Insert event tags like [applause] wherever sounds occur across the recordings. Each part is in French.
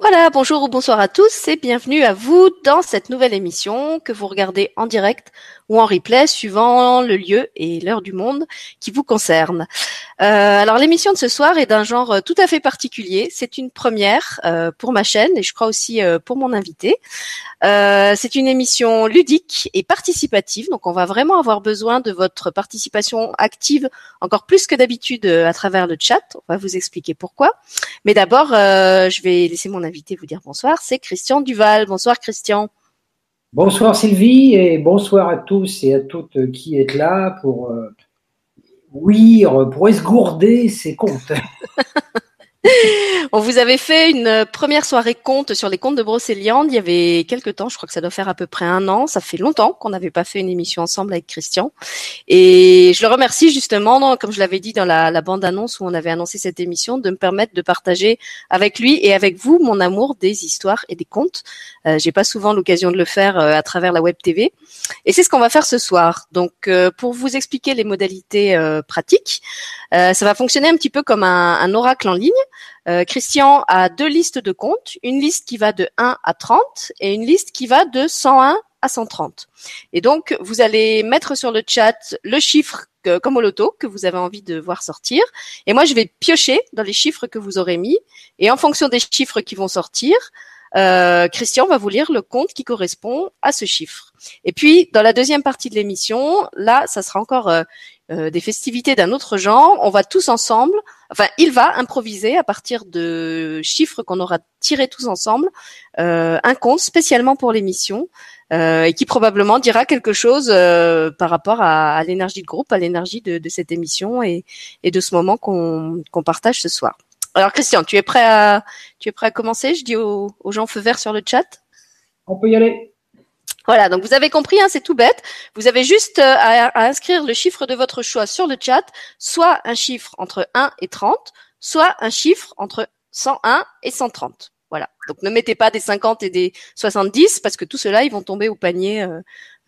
Voilà, bonjour ou bonsoir à tous et bienvenue à vous dans cette nouvelle émission que vous regardez en direct ou en replay suivant le lieu et l'heure du monde qui vous concerne. Euh, alors l'émission de ce soir est d'un genre tout à fait particulier. C'est une première euh, pour ma chaîne et je crois aussi euh, pour mon invité. Euh, c'est une émission ludique et participative, donc on va vraiment avoir besoin de votre participation active encore plus que d'habitude euh, à travers le chat. On va vous expliquer pourquoi. Mais d'abord, euh, je vais laisser mon invité vous dire bonsoir. C'est Christian Duval. Bonsoir Christian. Bonsoir Sylvie et bonsoir à tous et à toutes qui êtes là pour euh, oui, pour esgourder ces comptes. [laughs] [laughs] On vous avait fait une première soirée conte sur les contes de Brocéliande il y avait quelques temps, je crois que ça doit faire à peu près un an. Ça fait longtemps qu'on n'avait pas fait une émission ensemble avec Christian. Et je le remercie justement, comme je l'avais dit dans la, bande-annonce où on avait annoncé cette émission, de me permettre de partager avec lui et avec vous mon amour des histoires et des contes. Euh, J'ai pas souvent l'occasion de le faire euh, à travers la web TV. Et c'est ce qu'on va faire ce soir. Donc, euh, pour vous expliquer les modalités euh, pratiques, euh, ça va fonctionner un petit peu comme un oracle en ligne. Euh, Christian a deux listes de comptes, une liste qui va de 1 à 30 et une liste qui va de 101 à 130. Et donc, vous allez mettre sur le chat le chiffre comme au loto que vous avez envie de voir sortir. Et moi, je vais piocher dans les chiffres que vous aurez mis. Et en fonction des chiffres qui vont sortir, euh, Christian va vous lire le compte qui correspond à ce chiffre. Et puis, dans la deuxième partie de l'émission, là, ça sera encore euh, euh, des festivités d'un autre genre. On va tous ensemble, enfin, il va improviser à partir de chiffres qu'on aura tirés tous ensemble, un compte spécialement pour l'émission. Et qui probablement dira quelque chose par rapport à, l'énergie de groupe, à l'énergie de, cette émission et, de ce moment qu'on partage ce soir. Alors Christian, tu es prêt à tu es prêt à commencer? Je dis aux, aux gens feu vert sur le chat. On peut y aller. Voilà, donc vous avez compris, hein, c'est tout bête. Vous avez juste euh, à, à, inscrire le chiffre de votre choix sur le chat, soit un chiffre entre 1 et 30, soit un chiffre entre 101 et 130. Voilà. Donc ne mettez pas des 50 et des 70 parce que tout cela ils vont tomber au panier euh,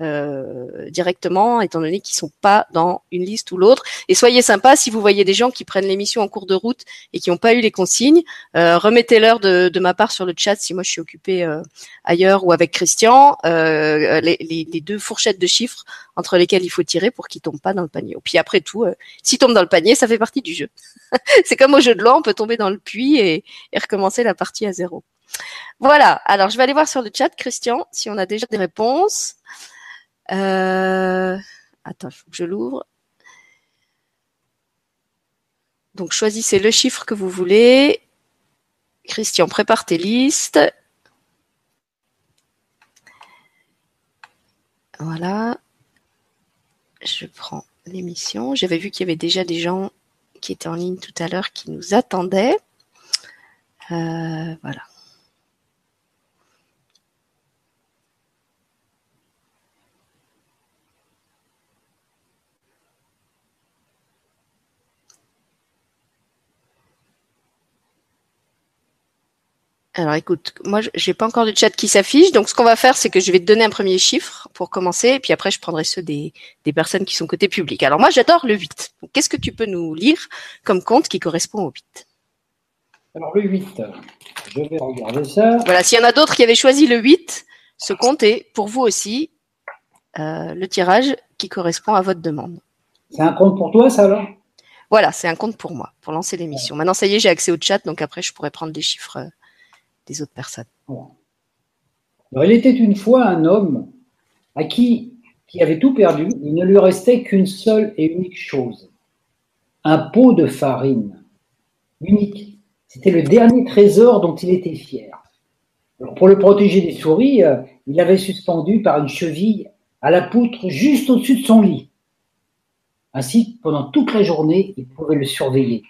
euh, directement étant donné qu'ils sont pas dans une liste ou l'autre. Et soyez sympa si vous voyez des gens qui prennent l'émission en cours de route et qui n'ont pas eu les consignes, euh, remettez-leur de, de, ma part sur le chat si moi je suis occupée euh, ailleurs ou avec Christian euh, les, les, les, deux fourchettes de chiffres entre lesquelles il faut tirer pour qu'ils tombent pas dans le panier. Puis après tout, euh, s'ils tombent dans le panier, ça fait partie du jeu. [laughs] C'est comme au jeu de l'eau, on peut tomber dans le puits et, et recommencer la partie à zéro. Voilà. Alors, je vais aller voir sur le chat, Christian, si on a déjà des réponses. Euh... Attends, il faut que je l'ouvre. Donc, choisissez le chiffre que vous voulez. Christian, prépare tes listes. Voilà. Je prends l'émission. J'avais vu qu'il y avait déjà des gens qui étaient en ligne tout à l'heure qui nous attendaient. Euh, voilà. Alors écoute, moi j'ai pas encore de chat qui s'affiche, donc ce qu'on va faire, c'est que je vais te donner un premier chiffre pour commencer, et puis après je prendrai ceux des, des personnes qui sont côté public. Alors moi j'adore le 8. Qu'est-ce que tu peux nous lire comme compte qui correspond au 8 Alors le 8, je vais regarder ça. Voilà, s'il y en a d'autres qui avaient choisi le 8, ce compte est pour vous aussi euh, le tirage qui correspond à votre demande. C'est un compte pour toi ça alors? Voilà, c'est un compte pour moi, pour lancer l'émission. Maintenant ça y est, j'ai accès au chat, donc après je pourrais prendre des chiffres il était une fois un homme à qui, qui avait tout perdu, il ne lui restait qu'une seule et unique chose, un pot de farine, unique. C'était le dernier trésor dont il était fier. Pour le protéger des souris, euh, il l'avait suspendu par une cheville à la poutre juste au-dessus de son lit. Ainsi, pendant toute la journée, il pouvait le surveiller,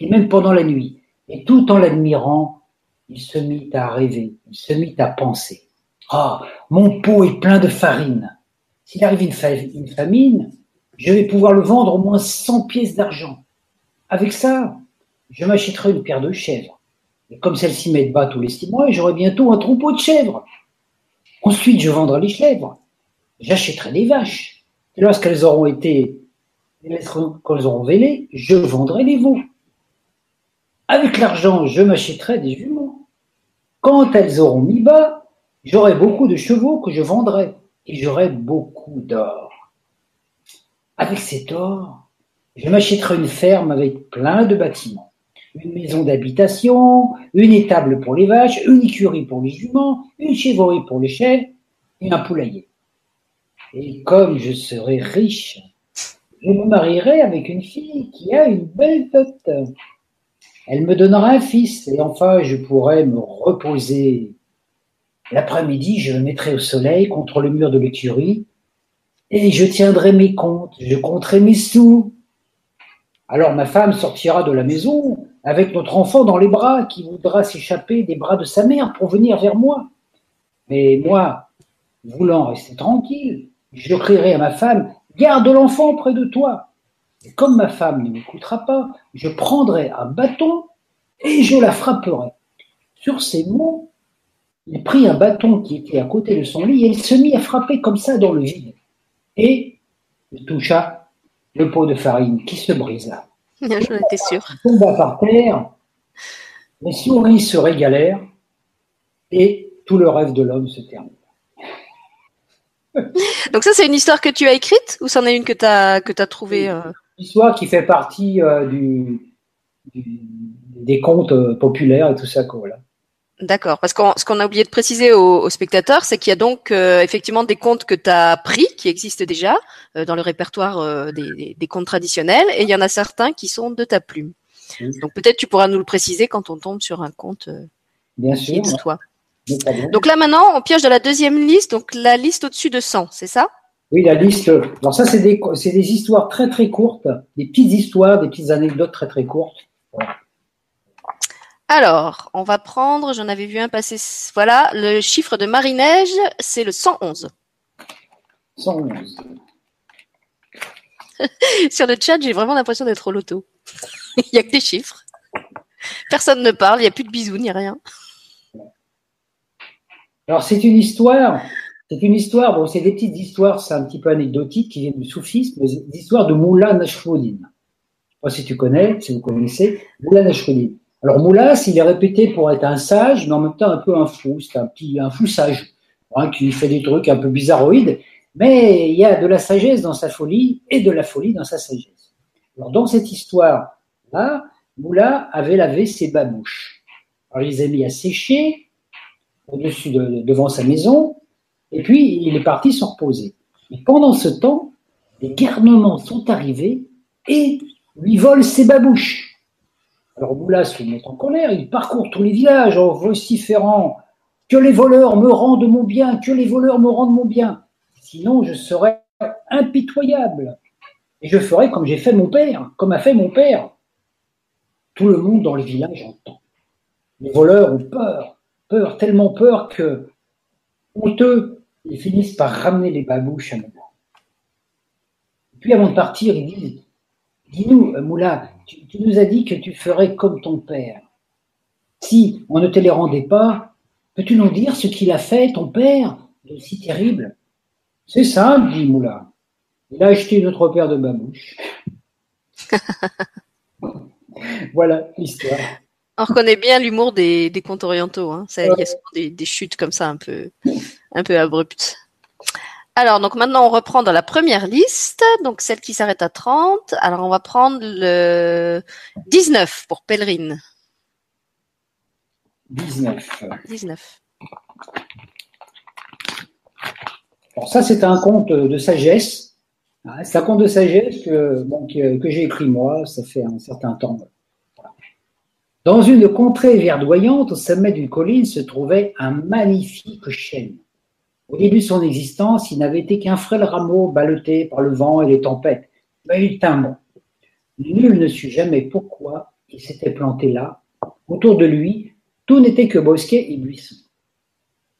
et même pendant la nuit, et tout en l'admirant il se mit à rêver, il se mit à penser. Ah, mon pot est plein de farine. S'il arrive une, fa une, famine, je vais pouvoir le vendre au moins 100 pièces d'argent. Avec ça, je m'achèterai une paire de chèvres. Et comme celles-ci m'aident bas tous les six mois, j'aurai bientôt un troupeau de chèvres. Ensuite, je vendrai les chèvres. J'achèterai des vaches. Et lorsqu'elles auront été, qu'elles auront vélé, je vendrai les veaux. Avec l'argent, je m'achèterai des jumeaux. Quand elles auront mis bas, j'aurai beaucoup de chevaux que je vendrai et j'aurai beaucoup d'or. Avec cet or, je m'achèterai une ferme avec plein de bâtiments, une maison d'habitation, une étable pour les vaches, une écurie pour les juments, une chèvrerie pour les chèvres et un poulailler. Et comme je serai riche, je me marierai avec une fille qui a une belle dot. Elle me donnera un fils et enfin je pourrai me reposer. L'après-midi, je me mettrai au soleil contre le mur de l'écurie et je tiendrai mes comptes, je compterai mes sous. Alors ma femme sortira de la maison avec notre enfant dans les bras qui voudra s'échapper des bras de sa mère pour venir vers moi. Mais moi, voulant rester tranquille, je crierai à ma femme, garde l'enfant près de toi. Et comme ma femme ne m'écoutera pas, je prendrai un bâton et je la frapperai. Sur ces mots, il prit un bâton qui était à côté de son lit et il se mit à frapper comme ça dans le vide. Et il toucha le pot de farine qui se brisa. [laughs] J'en étais sûr. Il tomba par terre, les souris se régalèrent et tout le rêve de l'homme se termina. [laughs] Donc ça, c'est une histoire que tu as écrite ou c'en est une que tu as, que as trouvée euh... Histoire qui fait partie euh, du, du, des contes euh, populaires et tout ça. Quoi, voilà. D'accord, parce que ce qu'on a oublié de préciser aux, aux spectateurs, c'est qu'il y a donc euh, effectivement des contes que tu as pris, qui existent déjà dans le répertoire des, contes traditionnels, et il y en a certains qui sont de ta plume. Donc peut-être tu pourras nous le préciser quand on tombe sur un conte Bien sûr, de toi. Donc là maintenant, on pioche dans la deuxième liste, donc la liste au-dessus de 100, c'est ça? Oui, la liste. Alors ça, c'est des, des histoires très très courtes, des petites histoires, des petites anecdotes très très courtes. Voilà. Alors, on va prendre, j'en avais vu un passer, voilà, le chiffre de Marie-Neige, c'est le 111. 111. [laughs] Sur le chat, j'ai vraiment l'impression d'être au loto. [laughs] il n'y a que des chiffres. Personne ne parle, il n'y a plus de bisous, ni rien. Alors, c'est une histoire, c'est une histoire, bon, c'est des petites histoires, c'est un petit peu anecdotique, qui viennent du soufisme, mais des histoires de Moula Nashruddin. Je sais pas si tu connais, si vous connaissez, Moula Nashruddin. Alors Moulas, il est répété pour être un sage, mais en même temps un peu un fou. C'est un petit, un fou sage, hein, qui fait des trucs un peu bizarroïdes, mais il y a de la sagesse dans sa folie et de la folie dans sa sagesse. Alors dans cette histoire-là, Moula avait lavé ses babouches. Alors il les a mis à sécher au-dessus de, devant sa maison, et puis il est parti se reposer. Et pendant ce temps, les garnements sont arrivés et lui volent ses babouches. Alors Moula se met en colère, il parcourt tous les villages en vociférant que les voleurs me rendent mon bien, que les voleurs me rendent mon bien. Sinon, je serai impitoyable. Et je ferai comme j'ai fait mon père, comme a fait mon père. Tout le monde dans le village entend. Les voleurs ont peur, peur, tellement peur que, honteux, ils finissent par ramener les babouches à Moula. Puis avant de partir, ils disent Dis-nous, Moula, tu, tu, nous as dit que tu ferais comme ton père. Si on ne te les rendait pas, peux-tu nous dire ce qu'il a fait, ton père, de si terrible? C'est simple, dit Moula. Il a acheté notre paire de babouches. [laughs] voilà l'histoire. On reconnaît bien l'humour des, des, contes orientaux. Hein. Ça, il y a souvent des, des, chutes comme ça un peu, [laughs] un peu abruptes. Alors, donc maintenant, on reprend dans la première liste, donc celle qui s'arrête à 30. Alors, on va prendre le 19 pour Pèlerine. 19. 19. Alors ça, c'est un conte de sagesse. C'est un conte de sagesse que, bon, que, que j'ai écrit moi, ça fait un certain temps. Dans une contrée verdoyante, au sommet d'une colline, se trouvait un magnifique chêne. Au début de son existence, il n'avait été qu'un frêle rameau ballotté par le vent et les tempêtes, mais il tint bon. Nul ne sut jamais pourquoi il s'était planté là. Autour de lui, tout n'était que bosquet et buissons.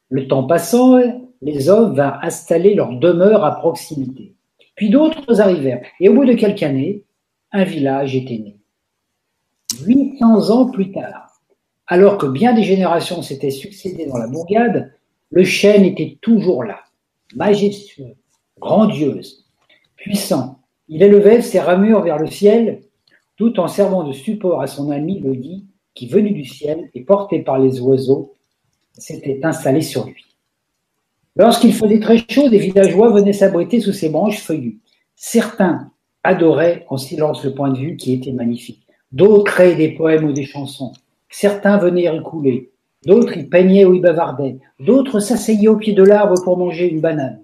Le temps passant, les hommes vinrent installer leur demeure à proximité. Puis d'autres arrivèrent, et au bout de quelques années, un village était né. 800 ans plus tard, alors que bien des générations s'étaient succédées dans la bourgade, le chêne était toujours là, majestueux, grandiose, puissant. Il élevait ses ramures vers le ciel, tout en servant de support à son ami le dit, qui, venu du ciel et porté par les oiseaux, s'était installé sur lui. Lorsqu'il faisait très chaud, des villageois venaient s'abriter sous ses branches feuillues. Certains adoraient en silence le point de vue qui était magnifique. D'autres créaient des poèmes ou des chansons. Certains venaient y recouler. D'autres y peignaient ou y bavardaient. D'autres s'asseyaient au pied de l'arbre pour manger une banane.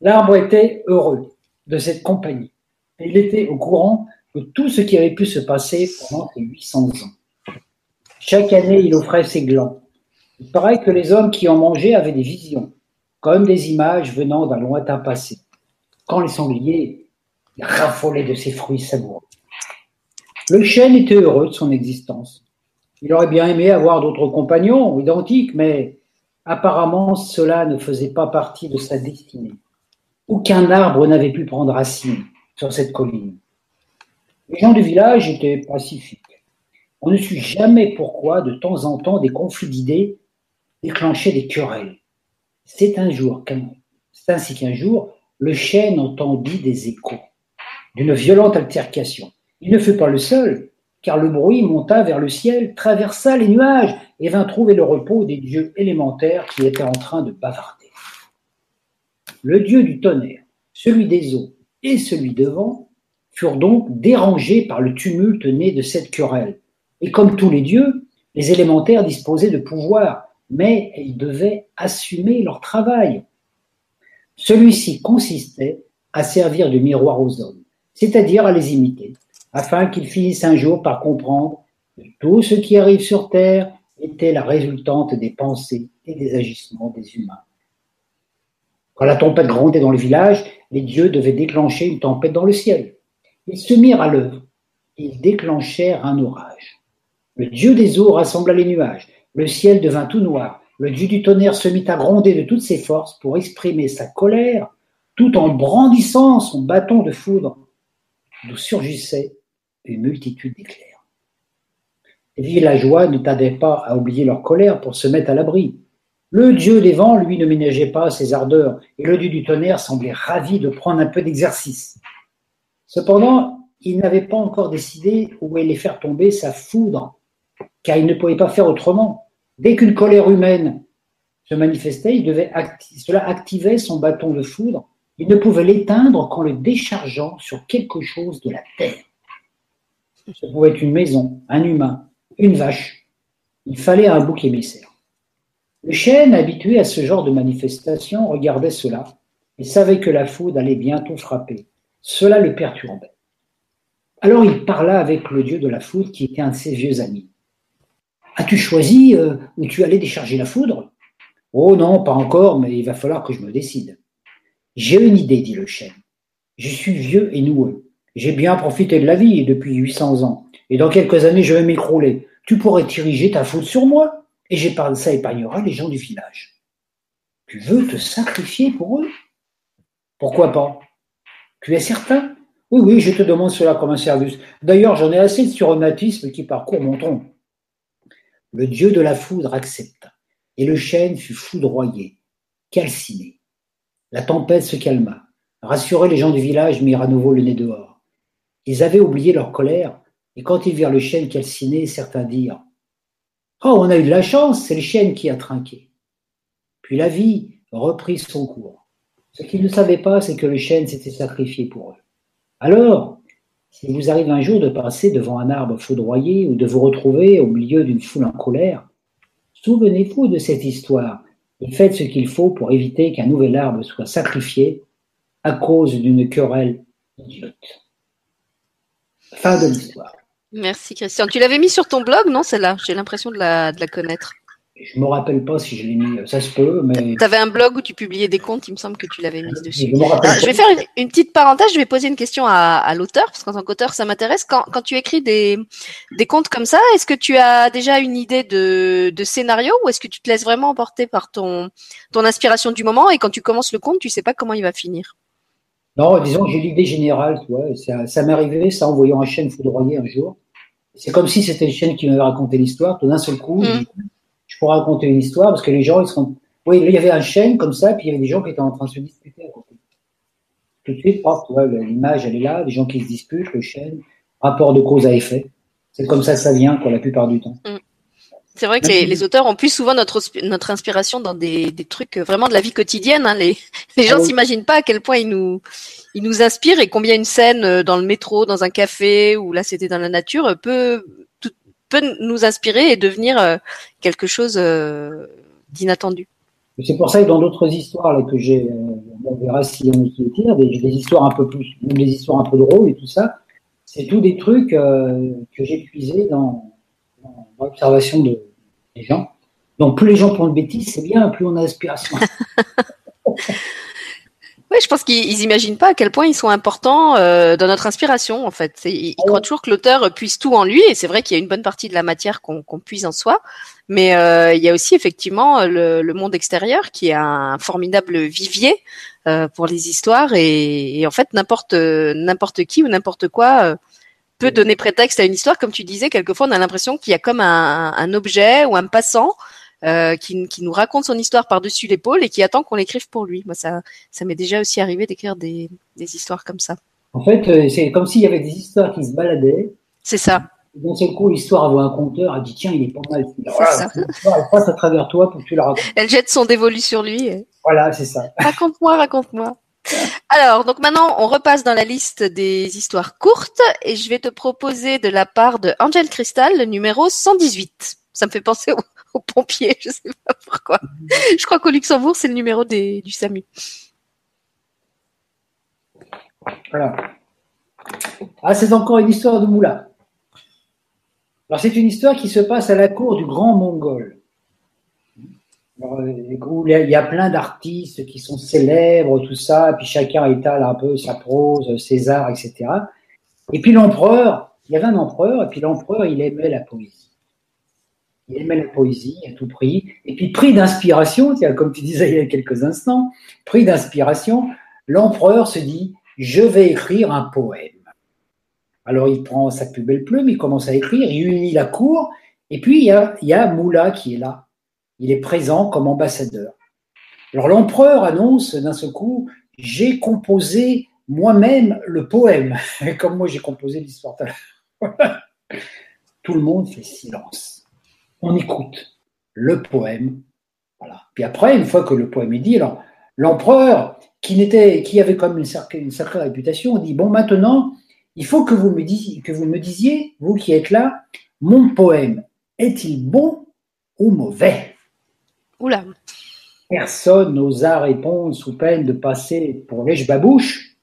L'arbre était heureux de cette compagnie. Il était au courant de tout ce qui avait pu se passer pendant ces 800 ans. Chaque année, il offrait ses glands. Il paraît que les hommes qui en mangeaient avaient des visions, comme des images venant d'un lointain passé. Quand les sangliers raffolaient de ces fruits savoureux. Le chêne était heureux de son existence. Il aurait bien aimé avoir d'autres compagnons identiques, mais apparemment cela ne faisait pas partie de sa destinée. Aucun arbre n'avait pu prendre racine sur cette colline. Les gens du village étaient pacifiques. On ne sut jamais pourquoi, de temps en temps, des conflits d'idées déclenchaient des querelles. C'est un jour, c'est ainsi qu'un jour, le chêne entendit des échos d'une violente altercation. Il ne fut pas le seul, car le bruit monta vers le ciel, traversa les nuages et vint trouver le repos des dieux élémentaires qui étaient en train de bavarder. Le dieu du tonnerre, celui des eaux et celui de vent furent donc dérangés par le tumulte né de cette querelle. Et comme tous les dieux, les élémentaires disposaient de pouvoir, mais ils devaient assumer leur travail. Celui-ci consistait à servir de miroir aux hommes, c'est-à-dire à les imiter, afin qu'ils finissent un jour par comprendre que tout ce qui arrive sur Terre était la résultante des pensées et des agissements des humains. Quand la tempête grondait dans le village, les dieux devaient déclencher une tempête dans le ciel. Ils se mirent à l'œuvre. Ils déclenchèrent un orage. Le dieu des eaux rassembla les nuages. Le ciel devint tout noir. Le dieu du tonnerre se mit à gronder de toutes ses forces pour exprimer sa colère, tout en brandissant son bâton de foudre, d'où surgissait une multitude d'éclairs. Les villageois ne tardaient pas à oublier leur colère pour se mettre à l'abri. Le dieu des vents, lui, ne ménageait pas ses ardeurs, et le dieu du tonnerre semblait ravi de prendre un peu d'exercice. Cependant, il n'avait pas encore décidé où allait faire tomber sa foudre, car il ne pouvait pas faire autrement. Dès qu'une colère humaine se manifestait, cela activait son bâton de foudre. Il ne pouvait l'éteindre qu'en le déchargeant sur quelque chose de la terre. Ce pouvait être une maison, un humain, une vache. Il fallait un bouc émissaire. Le chêne, habitué à ce genre de manifestation, regardait cela et savait que la foudre allait bientôt frapper. Cela le perturbait. Alors il parla avec le dieu de la foudre qui était un de ses vieux amis. As-tu choisi euh, où tu allais décharger la foudre Oh non, pas encore, mais il va falloir que je me décide. J'ai une idée, dit le chêne. Je suis vieux et noueux. J'ai bien profité de la vie depuis 800 ans, et dans quelques années je vais m'écrouler. Tu pourrais diriger ta foudre sur moi, et ça épargnera les gens du village. Tu veux te sacrifier pour eux? Pourquoi pas? Tu es certain? Oui, oui, je te demande cela comme un service. D'ailleurs, j'en ai assez de ce qui parcourt mon tronc. Le dieu de la foudre accepta, et le chêne fut foudroyé, calciné. La tempête se calma. Rassurés, les gens du village mirent à nouveau le nez dehors. Ils avaient oublié leur colère, et quand ils virent le chêne calciné, certains dirent Oh, on a eu de la chance, c'est le chêne qui a trinqué. Puis la vie reprit son cours. Ce qu'ils ne savaient pas, c'est que le chêne s'était sacrifié pour eux. Alors, si vous arrive un jour de passer devant un arbre foudroyé ou de vous retrouver au milieu d'une foule en colère, souvenez-vous de cette histoire et faites ce qu'il faut pour éviter qu'un nouvel arbre soit sacrifié à cause d'une querelle idiote. Fin de l'histoire. Merci Christian. Tu l'avais mis sur ton blog, non, celle-là? J'ai l'impression de la, de la connaître. Je me rappelle pas si je l'ai mis, ça se peut, mais. Tu avais un blog où tu publiais des comptes, il me semble que tu l'avais mis dessus. Je, vais faire une, petite parenthèse, je vais poser une question à, l'auteur, parce qu'en tant qu'auteur, ça m'intéresse. Quand, tu écris des, des contes comme ça, est-ce que tu as déjà une idée de, de scénario ou est-ce que tu te laisses vraiment emporter par ton, ton inspiration du moment? Et quand tu commences le conte, tu sais pas comment il va finir Non, disons que j'ai l'idée générale, tu vois, ça, ça m'est arrivé, ça en voyant un chêne foudroyer un jour. C'est comme si c'était le chêne qui m'avait raconté l'histoire, tout d'un seul coup. Mmh pour raconter une histoire, parce que les gens, ils seront. Oui, il y avait un chêne comme ça, puis il y avait des gens qui étaient en train de se disputer à côté. Tout de suite, l'image, elle est là, des gens qui se disputent, le chêne, rapport de cause à effet. C'est comme ça que ça vient, quoi, la plupart du temps. Mm. C'est vrai que les, auteurs ont plus souvent notre notre inspiration dans des, des trucs vraiment de la vie quotidienne. Hein. Les, [laughs] les gens ah s'imaginent pas à quel point ils nous ils nous inspirent et combien une scène euh, dans le métro, dans un café ou là c'était dans la nature peut peut nous inspirer et devenir euh, quelque chose euh, d'inattendu. C'est pour ça que dans d'autres histoires là, que j'ai, on verra si on qui tire, des, des, histoires un peu plus, des histoires un peu drôles et tout ça, c'est tout des trucs que j'ai puisés dans l'observation de, des gens. Donc plus les gens font de bêtises, c'est bien, plus on a d'inspiration. [laughs] Oui, je pense qu'ils n'imaginent pas à quel point ils sont importants euh, dans notre inspiration, en fait. Ils, croient toujours que l'auteur puise tout en lui, et c'est vrai qu'il y a une bonne partie de la matière qu'on puise en soi, mais euh, il y a aussi effectivement le, monde extérieur qui est un formidable vivier euh, pour les histoires, et, en fait n'importe n'importe qui ou n'importe quoi peut donner prétexte à une histoire. Comme tu disais, quelquefois on a l'impression qu'il y a comme un, un objet ou un passant euh, qui, qui, nous raconte son histoire par-dessus l'épaule et qui attend qu'on l'écrive pour lui. Moi, ça, ça m'est déjà aussi arrivé d'écrire des, des, histoires comme ça. En fait, euh, c'est comme s'il y avait des histoires qui se baladaient. C'est ça. D'un seul coup, l'histoire voit un conteur, elle dit tiens, il est pas mal. Voilà, elle passe à travers toi pour que tu la racontes. Elle jette son dévolu sur lui. Voilà, c'est ça. Raconte-moi, raconte-moi. Alors, donc maintenant, on repasse dans la liste des histoires courtes et je vais te proposer de la part de Angel Crystal le numéro 118. Ça me fait penser au, aux pompiers, je sais pas pourquoi. Je crois qu'au Luxembourg, c'est le numéro des, du SAMU. Voilà. Ah, c'est encore une histoire de Moula. Alors, c'est une histoire qui se passe à la cour du grand Mongol. Il y a plein d'artistes qui sont célèbres, tout ça, puis chacun étale un peu sa prose, César, etc. Et puis l'empereur, il y avait un empereur, et puis l'empereur, il aimait la poésie il aimait la poésie à tout prix. Et puis, pris d'inspiration, comme tu disais il y a quelques instants, pris d'inspiration, l'empereur se dit Je vais écrire un poème. Alors, il prend sa plus belle plume, il commence à écrire, il unit la cour, et puis il y a Moula qui est là. Il est présent comme ambassadeur. Alors, l'empereur annonce d'un seul coup J'ai composé moi-même le poème, [laughs] comme moi j'ai composé l'histoire. [laughs] Tout le monde fait silence on écoute le poème. Puis après, une fois que le poème est dit, alors l'empereur, qui, n'était, qui avait comme une sacrée, une sacrée réputation, dit bon maintenant, il faut que vous me disiez, vous qui êtes là, mon poème est-il bon ou mauvais? Personne n'osa répondre sous peine de passer pour lèche-babouche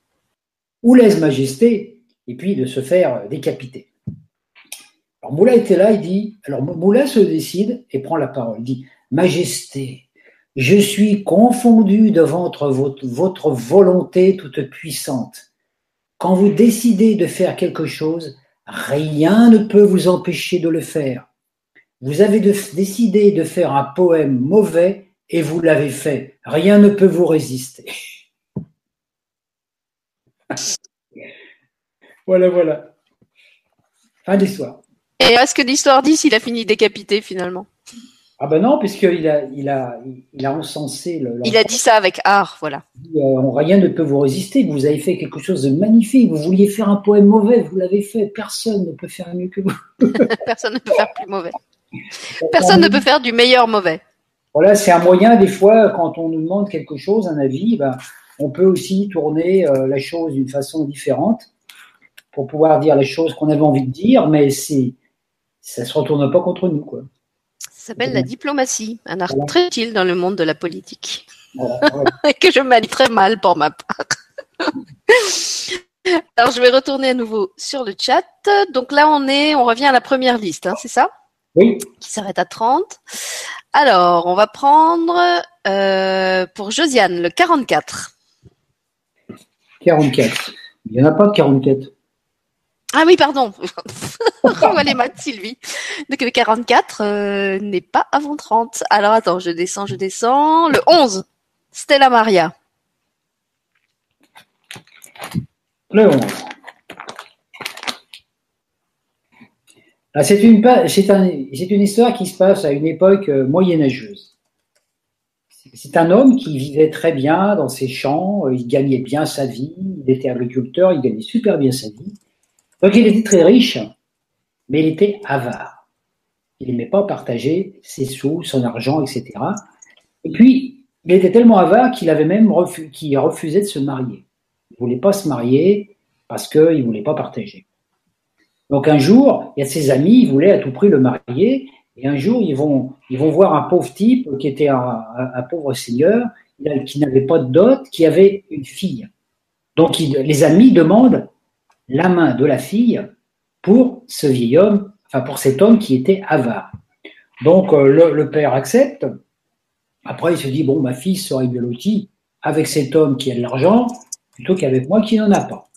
ou lèse-majesté et puis de se faire décapiter. Alors Moula était là, il dit, alors Moula se décide et prend la parole, il dit, Majesté, je suis confondu devant votre volonté toute puissante. Quand vous décidez de faire quelque chose, rien ne peut vous empêcher de le faire. Vous avez décidé de faire un poème mauvais et vous l'avez fait. Rien ne peut vous résister. [laughs] voilà, voilà. Fin d'histoire. Et est-ce que l'histoire dit s'il a fini décapité finalement? Ah ben non, puisqu'il a, il a, il a encensé le. Il a dit ça avec art, voilà. Euh, rien ne peut vous résister. Vous avez fait quelque chose de magnifique. Vous vouliez faire un poème mauvais, vous l'avez fait. Personne ne peut faire mieux que vous. [laughs] Personne ne peut faire plus mauvais. Personne ne peut faire du meilleur mauvais. Voilà, c'est un moyen des fois quand on nous demande quelque chose, un avis, ben, on peut aussi tourner euh, la chose d'une façon différente pour pouvoir dire les choses qu'on avait envie de dire, mais c'est ça se retourne pas contre nous, quoi. Ça s'appelle la diplomatie, un art très utile dans le monde de la politique. [laughs] que je manie très mal pour ma part. [laughs] Alors, je vais retourner à nouveau sur le chat. Donc là, on est, on revient à la première liste, hein, c'est ça? Oui. Qui s'arrête à 30. Alors, on va prendre euh, pour Josiane le 44. 44. Il n'y en a pas de 44. Ah oui, pardon. Revois les maths, Sylvie. Donc le 44 euh, n'est pas avant 30. Alors attends, je descends, je descends. Le 11, Stella Maria. Le 11. C'est une, histoire qui se passe à une époque euh, moyenâgeuse. C'est un homme qui vivait très bien dans ses champs, euh, il gagnait bien sa vie, il était agriculteur, il gagnait super bien sa vie. Donc il était très riche, mais il était avare. il n'aimait pas partager ses sous, son argent, etc. Et puis, il était tellement avare qu'il avait même refusait de se marier. Il ne voulait pas se marier parce qu'il ne voulait pas partager. Donc un jour, il y a ses amis, ils voulaient à tout prix le marier, et un jour, ils vont, ils vont voir un pauvre type qui était un, pauvre seigneur, qui n'avait pas de dot, qui avait une fille. Donc les amis demandent la main de la fille pour ce vieil homme, enfin pour cet homme qui était avare. Donc euh, le, père accepte. Après, il se dit bon, ma fille serait bien lotie avec cet homme qui a de l'argent plutôt qu'avec moi qui n'en a pas.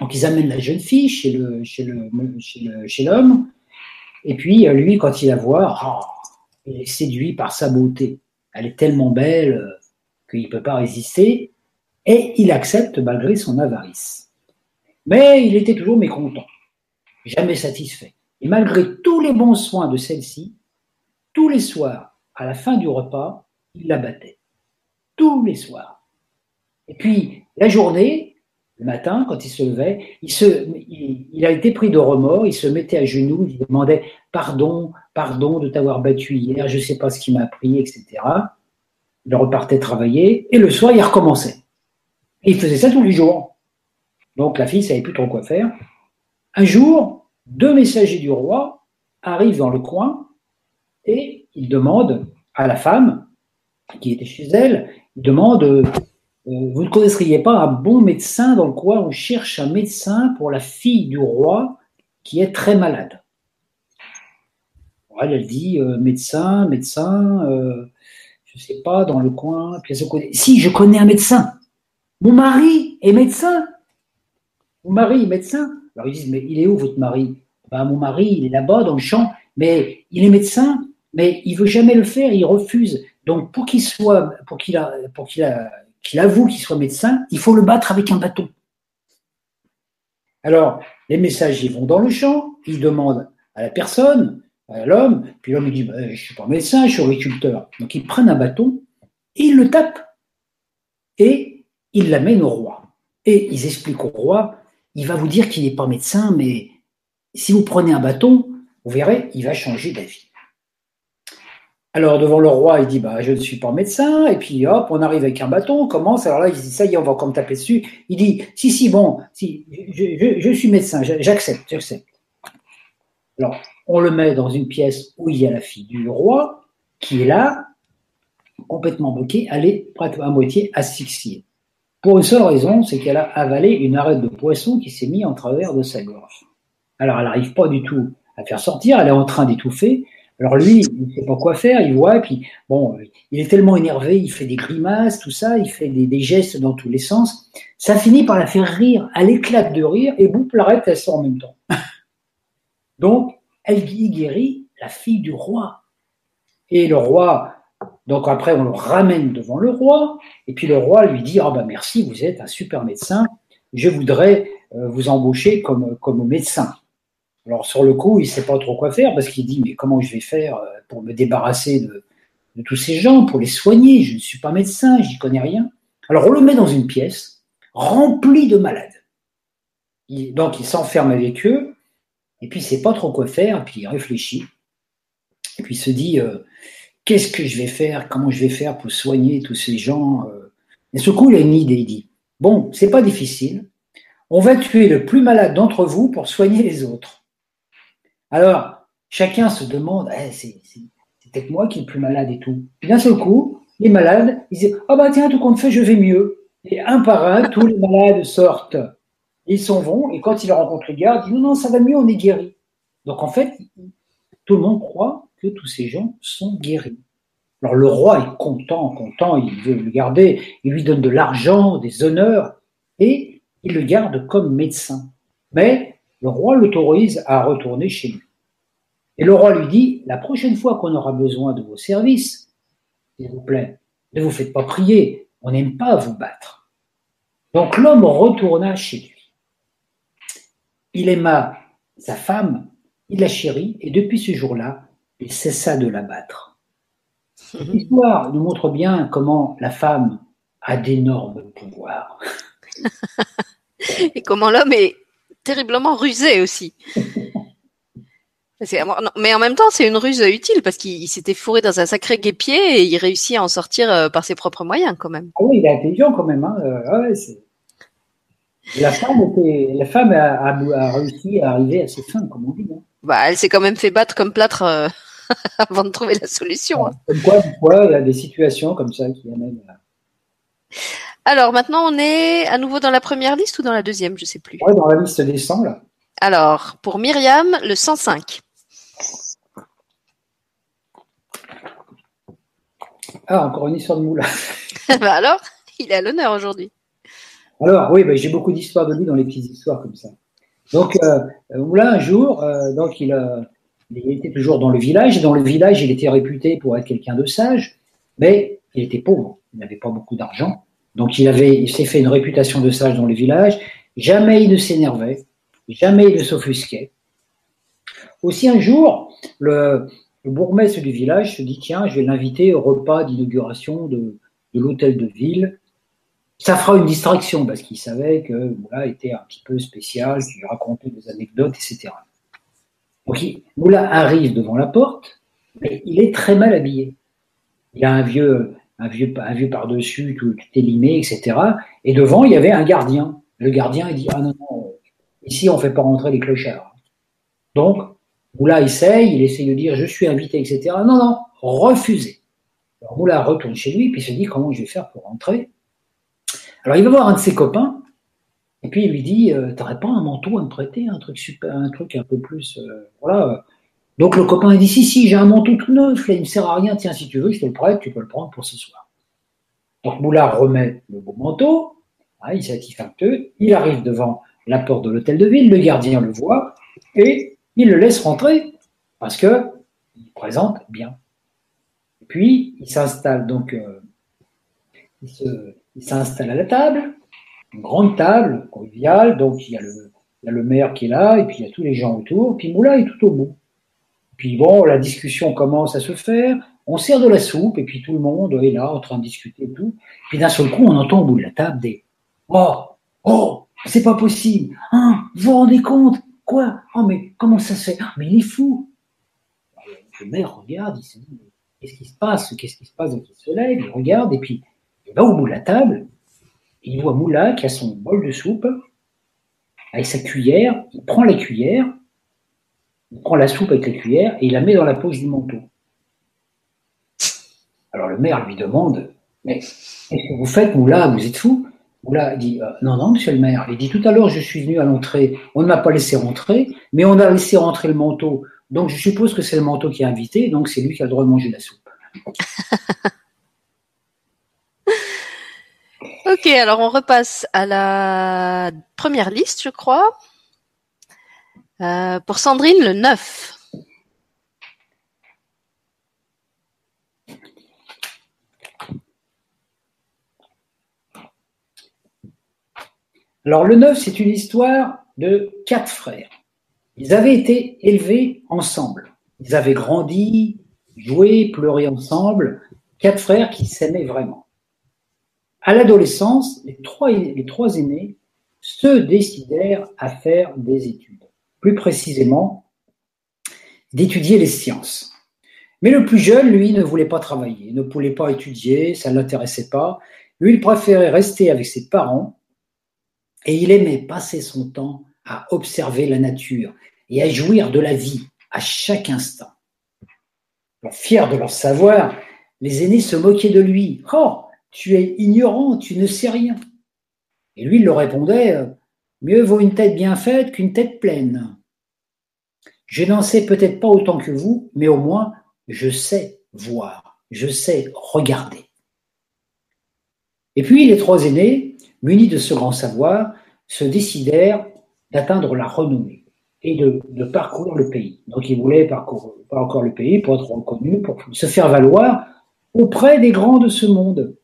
Donc ils amènent la jeune fille chez le chez le chez l'homme. Et puis lui, quand il la voit, oh, il est séduit par sa beauté. Elle est tellement belle euh, qu'il ne peut pas résister. Et il accepte malgré son avarice. Mais il était toujours mécontent, jamais satisfait. Et malgré tous les bons soins de celle-ci, tous les soirs, à la fin du repas, il la battait. Tous les soirs. Et puis, la journée, le matin, quand il se levait, il, a été pris de remords, il se mettait à genoux, il demandait pardon, pardon de t'avoir battu hier, je ne sais pas ce qui m'a pris, etc. Il repartait travailler, et le soir, il recommençait. Et il faisait ça tous les jours. Donc la fille ne savait plus trop quoi faire. Un jour, deux messagers du roi arrivent dans le coin et ils demandent à la femme qui était chez elle, ils demandent euh, vous ne connaîtriez pas un bon médecin dans le coin On cherche un médecin pour la fille du roi qui est très malade. Elle, elle dit euh, médecin, médecin, euh, je ne sais pas, dans le coin. Puis Si, je connais un médecin. Mon mari est médecin. Mon mari est médecin. Alors ils disent mais il est où votre mari? Ben, Mon mari, il est là-bas dans le champ, mais il est médecin, mais il veut jamais le faire, il refuse. Donc pour qu'il soit, pour qu'il pour qu'il a, qu'il avoue qu'il soit médecin, il faut le battre avec un bâton. Alors, les messagers vont dans le champ, ils demandent à la personne, à l'homme, puis l'homme dit bah, Je ne suis pas médecin, je suis agriculteur. Donc ils prennent un bâton, ils le tapent, et ils l'amènent au roi. Et ils expliquent au roi Il va vous dire qu'il n'est pas médecin, mais si vous prenez un bâton, vous verrez, il va changer d'avis. Alors devant le roi, il dit bah je ne suis pas médecin et puis hop, on arrive avec un bâton, on commence. Alors là, il dit ça y est, on va comme taper dessus. Il dit si si bon, si je, suis médecin, j'accepte, j'accepte. Alors on le met dans une pièce où il y a la fille du roi qui est là, complètement bloquée, elle est à moitié asphyxiée. Pour une seule raison, c'est qu'elle a avalé une arête de poisson qui s'est mise en travers de sa gorge. Alors elle n'arrive pas du tout à faire sortir, elle est en train d'étouffer. Alors lui, il ne sait pas quoi faire, il voit, et puis bon, il est tellement énervé, il fait des grimaces, tout ça, il fait des, gestes dans tous les sens. Ça finit par la faire rire, elle éclate de rire, et boum, l'arrête, elle sort en même temps. [laughs] donc, elle guérit la fille du roi. Et le roi, donc après, on le ramène devant le roi, et puis le roi lui dit, ah ben merci, vous êtes un super médecin, je voudrais euh, vous embaucher comme, comme médecin. Alors sur le coup, il ne sait pas trop quoi faire parce qu'il dit mais comment je vais faire euh, pour me débarrasser de, tous ces gens, pour les soigner? Je ne suis pas médecin, j'y connais rien. Alors on le met dans une pièce remplie de malades. donc il s'enferme avec eux et puis il ne sait pas trop quoi faire, puis il réfléchit et puis il se dit euh, qu'est-ce que je vais faire? Comment je vais faire pour soigner tous ces gens euh? Et ce coup, il a une idée. Il dit bon, c'est pas difficile. On va tuer le plus malade d'entre vous pour soigner les autres. Alors, chacun se demande, eh, c'est peut-être moi qui est le plus malade et tout. Puis d'un seul coup, les malades, ils disent, oh bah tiens, tout compte fait, je vais mieux. Et un par un, tous les malades sortent. Ils s'en vont, et quand ils rencontrent les gardes, ils disent, non, non, ça va mieux, on est guéri. Donc en fait, tout le monde croit que tous ces gens sont guéris. Alors le roi est content, content, il veut le garder, il lui donne de l'argent, des honneurs, et il le garde comme médecin. Mais le roi l'autorise à retourner chez lui. Et le roi lui dit, la prochaine fois qu'on aura besoin de vos services, s'il vous plaît, ne vous faites pas prier, on n'aime pas vous battre. Donc l'homme retourna chez lui. Il aima sa femme, il la chérit, et depuis ce jour-là, il cessa de la battre. L'histoire nous montre bien comment la femme a d'énormes pouvoirs. [laughs] et comment l'homme est terriblement rusé aussi. Mais en même temps, c'est une ruse utile parce qu'il s'était fourré dans un sacré guépier et il réussit à en sortir euh, par ses propres moyens quand même. Ah oui, il est intelligent quand même. Hein. Euh, la femme, était... la femme a, réussi à arriver à ses fins, comme on dit. Hein. Bah, elle s'est quand même fait battre comme plâtre euh, [laughs] avant de trouver la solution. Hein. Comme quoi, quoi, il y a des situations comme ça qui amènent. À... Alors maintenant, on est à nouveau dans la première liste ou dans la deuxième, je sais plus. Oui, dans la liste des 100 là. Alors, pour Myriam, le 105. Ah, encore une histoire de Moulin. [laughs] bah alors, il est à l'honneur aujourd'hui. Alors, oui, bah, j'ai beaucoup d'histoires de lui dans les petites histoires comme ça. Donc, euh, Moulin, un jour, euh, donc il, il, était toujours dans le village. Dans le village, il était réputé pour être quelqu'un de sage, mais il était pauvre. Il n'avait pas beaucoup d'argent. Donc, il, avait, s'est fait une réputation de sage dans le village. Jamais il ne s'énervait. Jamais il ne s'offusquait. Aussi, un jour, le, le bourgmestre du village se dit tiens, je vais l'inviter au repas d'inauguration de, l'hôtel de ville. Ça fera une distraction parce qu'il savait que Moula était un petit peu spécial, qu'il racontait des anecdotes, etc. Donc Moula arrive devant la porte, mais il est très mal habillé. Il a un vieux, un vieux, par-dessus, tout, tout élimé, etc. Et devant, il y avait un gardien. Le gardien, il dit ah non, non, ici on ne fait pas rentrer les clochards. Donc Moula essaye, il essaye de dire je suis invité, etc. Non, non, refusé. Alors Moula retourne chez lui, puis se dit comment je vais faire pour rentrer? Alors il va voir un de ses copains, et puis il lui dit euh, T'aurais pas un manteau à me prêter, un truc super, un truc un peu plus. Euh, voilà. Donc le copain il dit Si, si, j'ai un manteau tout neuf, là, il me sert à rien, tiens, si tu veux, je te le prête, tu peux le prendre pour ce soir. Donc Moula remet le beau manteau, hein, il peu, il arrive devant la porte de l'hôtel de ville, le gardien le voit, et il le laisse rentrer parce que il présente bien. Puis, il s'installe donc, euh, il s'installe à la table, une grande table conviviale, donc il y, a le, le maire qui est là, et puis il y a tous les gens autour, puis Moula est tout au bout. Puis bon, la discussion commence à se faire, on sert de la soupe, et puis tout le monde est là en train de discuter et tout. Puis d'un seul coup, on entend au bout de la table des Oh, oh, c'est pas possible, hein, vous vous rendez compte, Quoi Oh, mais comment ça se fait ah, Mais il est fou Le maire regarde, il se dit Qu'est-ce qui se passe Qu'est-ce qui se passe Donc il se lève, il regarde, et puis il va au bout de la table, il voit Moula qui a son bol de soupe, avec sa cuillère, il prend la cuillère, il prend la soupe avec la cuillère, et il la met dans la poche du manteau. Alors le maire lui demande Mais qu'est-ce que vous faites, Moula Vous êtes fou Oula dit euh, Non, non, monsieur le maire. Il dit Tout à l'heure, je suis venu à l'entrée. On ne m'a pas laissé rentrer, mais on a laissé rentrer le manteau. Donc, je suppose que c'est le manteau qui est invité, donc c'est lui qui a le droit de manger la soupe. [laughs] ok, alors on repasse à la première liste, je crois. Euh, pour Sandrine, le 9. Alors le 9, c'est une histoire de quatre frères. Ils avaient été élevés ensemble. Ils avaient grandi, joué, pleuré ensemble. Quatre frères qui s'aimaient vraiment. À l'adolescence, les trois, les trois aînés se décidèrent à faire des études. Plus précisément, d'étudier les sciences. Mais le plus jeune, lui, ne voulait pas travailler, ne voulait pas étudier, ça ne l'intéressait pas. Lui, il préférait rester avec ses parents et il aimait passer son temps à observer la nature et à jouir de la vie à chaque instant. fier de leur savoir, les aînés se moquaient de lui. Oh, tu es ignorant, tu ne sais rien. Et lui, il leur répondait Mieux vaut une tête bien faite qu'une tête pleine. Je n'en sais peut-être pas autant que vous, mais au moins, je sais voir, je sais regarder. Et puis, les trois aînés, munis de ce grand savoir, se décidèrent d'atteindre la renommée et de, parcourir le pays. Donc ils voulaient parcourir, encore le pays pour être reconnus, pour se faire valoir auprès des grands de ce monde.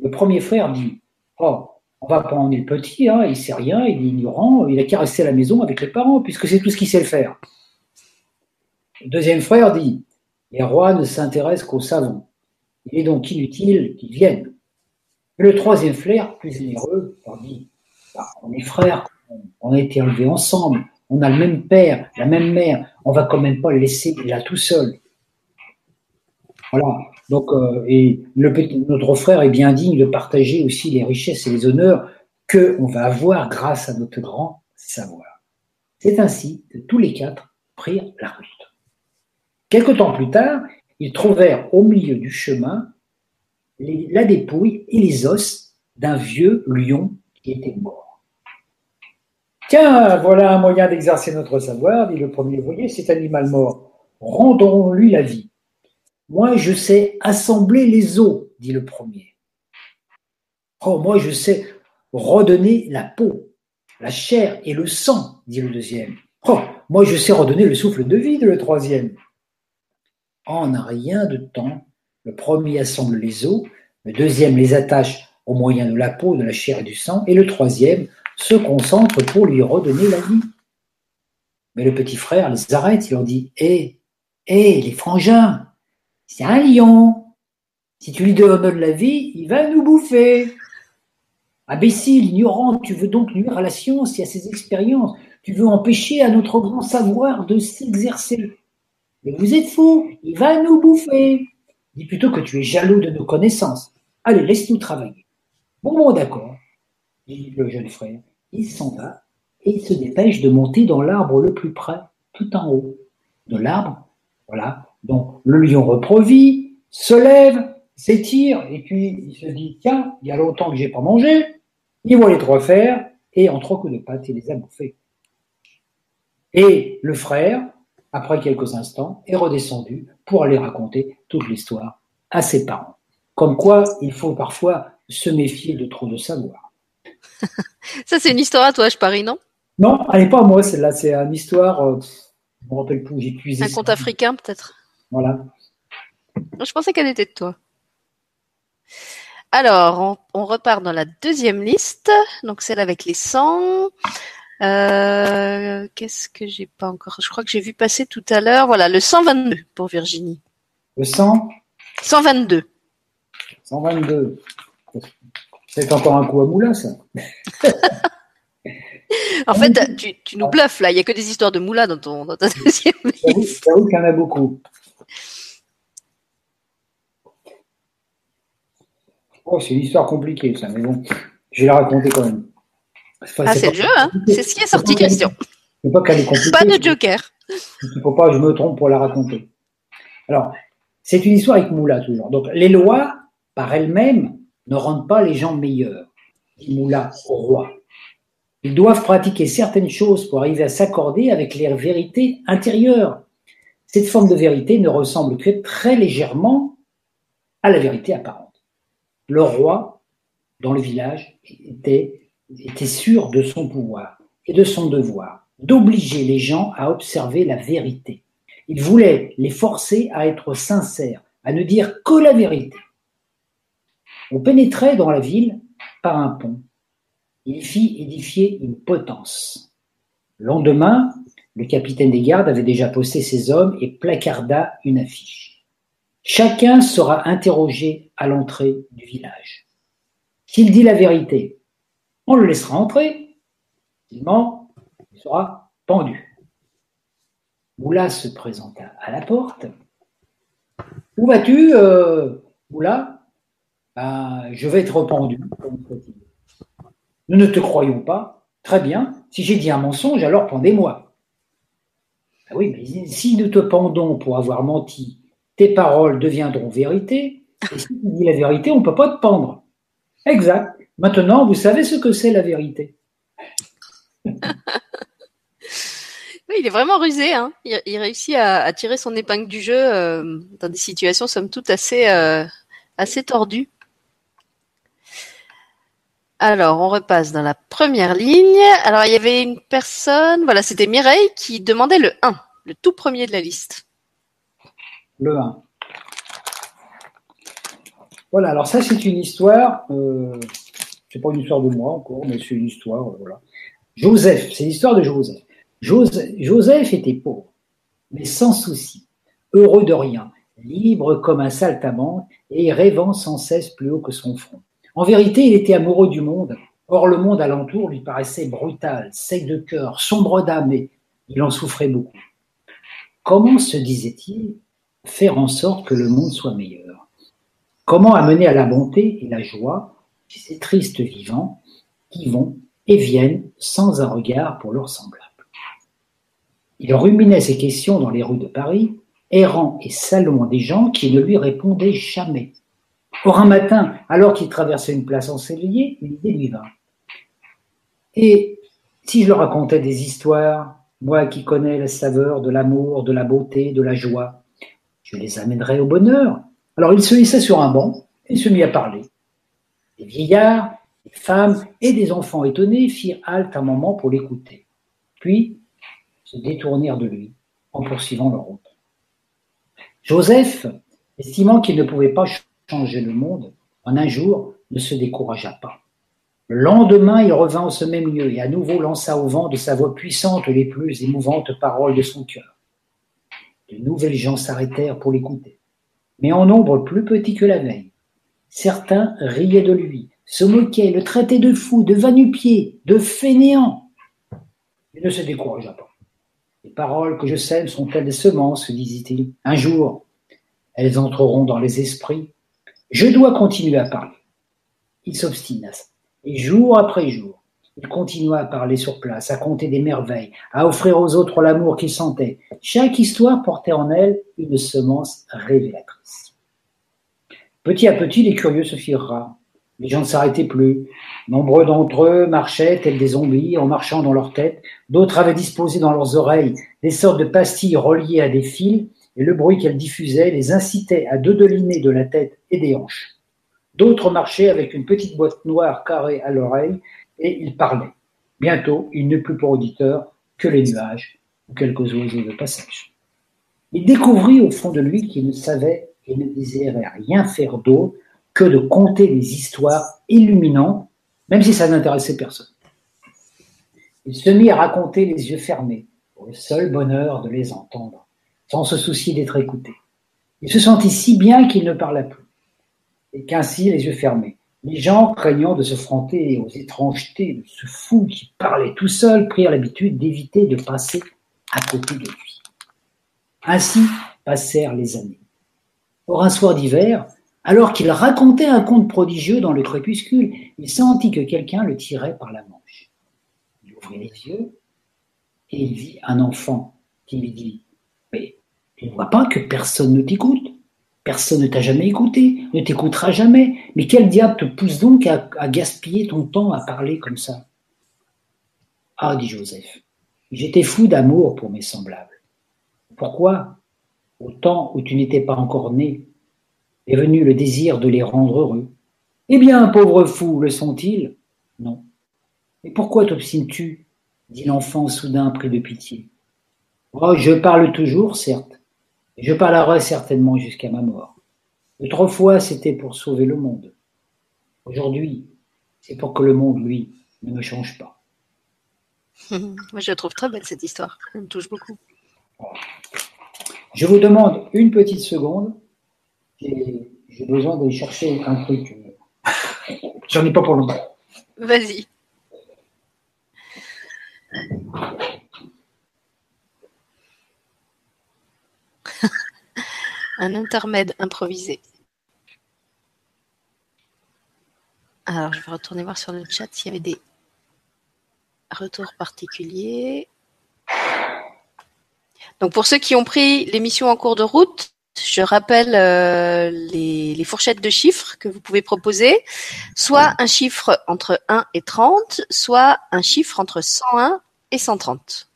Le premier frère dit Oh, on va pas emmener le petit, hein, il sait rien, il est ignorant, il a qu'à rester à la maison avec les parents, puisque c'est tout ce qu'il sait faire. Le deuxième frère dit Les rois ne s'intéressent qu'aux savants. Il est donc inutile qu'ils viennent le troisième flair, plus généreux, leur dit bah, On est frères, on a été élevés ensemble, on a le même père, la même mère, on va quand même pas le laisser là tout seul. Voilà. Donc, euh, et notre frère est bien digne de partager aussi les richesses et les honneurs que on va avoir grâce à notre grand savoir. C'est ainsi que tous les quatre prirent la route. Quelque temps plus tard, ils trouvèrent au milieu du chemin la dépouille et les os d'un vieux lion qui était mort. Tiens, voilà un moyen d'exercer notre savoir, dit le premier voyez cet animal mort. Rendons-lui la vie. Moi, je sais assembler les os, dit le premier. Oh, moi, je sais redonner la peau, la chair et le sang, dit le deuxième. Oh, moi, je sais redonner le souffle de vie, dit le troisième. En un rien de temps, le premier assemble les os, le deuxième les attache au moyen de la peau, de la chair et du sang, et le troisième se concentre pour lui redonner la vie. Mais le petit frère les arrête, il leur dit Hé, hé, les frangins, c'est un lion. Si tu lui donnes la vie, il va nous bouffer. Imbécile, ignorant, tu veux donc nuire à la science et à ses expériences. Tu veux empêcher à notre grand savoir de s'exercer. Mais vous êtes fou, il va nous bouffer. Dis plutôt que tu es jaloux de nos connaissances. Allez, laisse-nous travailler. Bon, bon, d'accord, dit le jeune frère. Il s'en va et se dépêche de monter dans l'arbre le plus près, tout en haut. De l'arbre, voilà, donc le lion reprend vie, se lève, s'étire, et puis il se dit tiens, il y a longtemps que j'ai pas mangé. Il voit les trois fers, et en trois coups de patte, il les a bouffés. Et le frère, après quelques instants, est redescendu pour aller raconter toute l'histoire à ses parents. Comme quoi, il faut parfois se méfier de trop de savoir. [laughs] Ça, c'est une histoire à toi, je parie, non? Non, elle n'est pas à moi, celle-là. C'est une histoire, euh, je me rappelle plus, j'ai puisé. Un conte africain, peut-être? Voilà. Je pensais qu'elle était de toi. Alors, on, repart dans la deuxième liste, donc celle avec les 100. Euh, qu'est-ce que j'ai pas encore? Je crois que j'ai vu passer tout à l'heure. Voilà, le 122 pour Virginie. Le 100 122. 122. C'est encore un coup à moulin, ça. [laughs] en fait, tu, nous bluffes là. Il n'y a que des histoires de moulin dans, ton, dans ta deuxième liste. J'avoue qu'il y en a beaucoup. Oh, c'est une histoire compliquée, ça, mais bon, je vais la raconter quand même. ah, c'est le jeu, hein C'est ce qui est sorti, Christian. pas qu'elle est compliquée. Pas de joker. Il ne faut pas que je me trompe pour la raconter. Alors, c'est une histoire avec Moula, toujours. Donc, les lois, par elles-mêmes, ne rendent pas les gens meilleurs, dit Moula au roi. Ils doivent pratiquer certaines choses pour arriver à s'accorder avec les vérités intérieures. Cette forme de vérité ne ressemble que très légèrement à la vérité apparente le roi, dans le village, était, sûr de son pouvoir et de son devoir, d'obliger les gens à observer la vérité. Il voulait les forcer à être sincères, à ne dire que la vérité. On pénétrait dans la ville par un pont. Il fit édifier une potence. Le lendemain, le capitaine des gardes avait déjà posté ses hommes et placarda une affiche. Chacun sera interrogé l'entrée du village. S'il dit la vérité, on le laissera entrer. S'il ment, il sera pendu. Moula se présenta à la porte. Où vas-tu, euh, Moula ben, Je vais être pendu. Nous ne te croyons pas. Très bien. Si j'ai dit un mensonge, alors pendez-moi. Ben oui, mais si nous te pendons pour avoir menti tes paroles deviendront vérité. Et si tu dis la vérité, on ne peut pas te pendre. Exact. Maintenant, vous savez ce que c'est la vérité. [laughs] oui, il est vraiment rusé. Hein. Il, réussit à, tirer son épingle du jeu euh, dans des situations, somme toute, assez, euh, assez tordues. Alors, on repasse dans la première ligne. Alors, il y avait une personne, voilà, c'était Mireille qui demandait le 1, le tout premier de la liste le 1. Voilà, alors ça c'est une histoire, euh, c'est pas une histoire de moi encore, mais c'est une histoire, euh, voilà. Joseph, c'est l'histoire de Joseph. Joseph. Était pauvre, mais sans souci, heureux de rien, libre comme un saltimbanque et rêvant sans cesse plus haut que son front. En vérité, il était amoureux du monde, or le monde alentour lui paraissait brutal, sec de cœur, sombre d'âme, et il en souffrait beaucoup. comment se disait-il faire en sorte que le monde soit meilleur? Comment amener à la bonté et la joie ces tristes vivants qui vont et viennent sans un regard pour leurs semblables? Il ruminait ces questions dans les rues de Paris, errant et saluant des gens qui ne lui répondaient jamais. Or un matin, alors qu'il traversait une place ensoleillée, une idée lui vint. Et si je leur racontais des histoires, moi qui connais la saveur de l'amour, de la beauté, de la joie, je les amènerais au bonheur. Alors il se laissa sur un banc et se mit à parler. Des vieillards, des femmes et des enfants étonnés firent halte un moment pour l'écouter, puis se détournèrent de lui en poursuivant leur route. Joseph, estimant qu'il ne pouvait pas changer le monde, en un jour ne se découragea pas. Le lendemain, il revint au ce même lieu et à nouveau lança au vent de sa voix puissante les plus émouvantes paroles de son cœur. De nouvelles gens s'arrêtèrent pour l'écouter, mais en nombre plus petit que la veille. Certains riaient de lui, se moquaient, le traitaient de fou, de va-nu-pied, de fainéant. Il ne se découragea pas. Les paroles que je sème sont-elles des semences, disait-il. Un jour, elles entreront dans les esprits. Je dois continuer à parler. Il s'obstina. Et jour après jour, il continua à parler sur place, à compter des merveilles, à offrir aux autres l'amour qu'il sentait. Chaque histoire portait en elle une semence révélatrice. Petit à petit, les curieux se firent rares. Les gens ne s'arrêtaient plus. Nombreux d'entre eux marchaient tels des zombies en marchant dans leur tête. D'autres avaient disposé dans leurs oreilles des sortes de pastilles reliées à des fils et le bruit qu'elles diffusaient les incitait à dodeliner de la tête et des hanches. D'autres marchaient avec une petite boîte noire carrée à l'oreille et ils parlaient. Bientôt, il n'eut plus pour auditeur que les nuages ou quelques oiseaux de passage. Il découvrit au fond de lui qu'il ne savait et ne désirait rien faire d'autre que de conter des histoires illuminantes, même si ça n'intéressait personne. Il se mit à raconter les yeux fermés, pour le seul bonheur de les entendre, sans se soucier d'être écouté. Il se sentit si bien qu'il ne parla plus, et qu'ainsi les yeux fermés. Les gens, craignant de se fronter aux étrangetés de ce fou qui parlait tout seul, prirent l'habitude d'éviter de passer à côté de lui. Ainsi passèrent les années. Or, un soir d'hiver, alors qu'il racontait un conte prodigieux dans le crépuscule, il sentit que quelqu'un le tirait par la manche. Il ouvrit les yeux et il vit un enfant qui lui dit Mais tu ne vois pas que personne ne t'écoute? Personne ne t'a jamais écouté, ne t'écoutera jamais. Mais quel diable te pousse donc à, gaspiller ton temps à parler comme ça? Ah, dit Joseph, j'étais fou d'amour pour mes semblables. Pourquoi? Au temps où tu n'étais pas encore né, est venu le désir de les rendre heureux. Eh bien, pauvre fou, le sont-ils? Non. Mais pourquoi t'obstines-tu? dit l'enfant soudain pris de pitié. Oh, je parle toujours, certes, je parlerai certainement jusqu'à ma mort. Autrefois, c'était pour sauver le monde. Aujourd'hui, c'est pour que le monde, lui, ne me change pas. [laughs] Moi, je trouve très belle cette histoire. Elle me touche beaucoup. Je vous demande une petite seconde j'ai besoin d'aller chercher un truc. J'en ai pas pour longtemps. Vas-y. Un intermède improvisé. Alors, je vais retourner voir sur le chat s'il y avait des retours particuliers. Donc, pour ceux qui ont pris l'émission en cours de route, je rappelle euh, les, fourchettes de chiffres que vous pouvez proposer, soit un chiffre entre 1 et 30, soit un chiffre entre 101 et 130.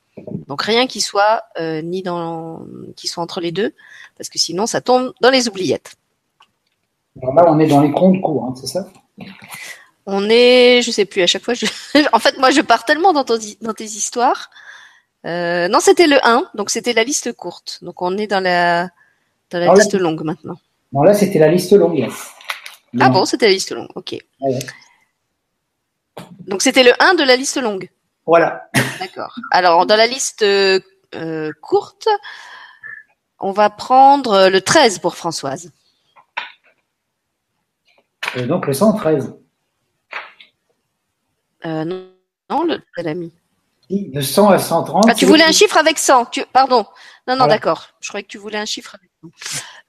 Donc rien qui soit euh, ni dans qui soit entre les deux, parce que sinon ça tombe dans les oubliettes. Normal, on est dans les comptes courts, hein, c'est ça? On est, je sais plus, à chaque fois, je... [laughs] en fait, moi je pars tellement dans, dans tes histoires. Euh, non, c'était le 1, donc c'était la liste courte. Donc on est dans la dans la liste longue maintenant. Non, là, c'était la liste longue. Ah bon, c'était la liste longue, ok. Donc, c'était le 1 de la liste longue. Voilà. D'accord. Alors, dans la liste euh, courte, on va prendre le 13 pour Françoise. Et donc, le 113. Euh, non, non, le l'ami. De 100 à 130. Ah, tu voulais un chiffre avec 100 tu... Pardon. Non, non, d'accord. Je croyais que tu voulais un chiffre avec 100.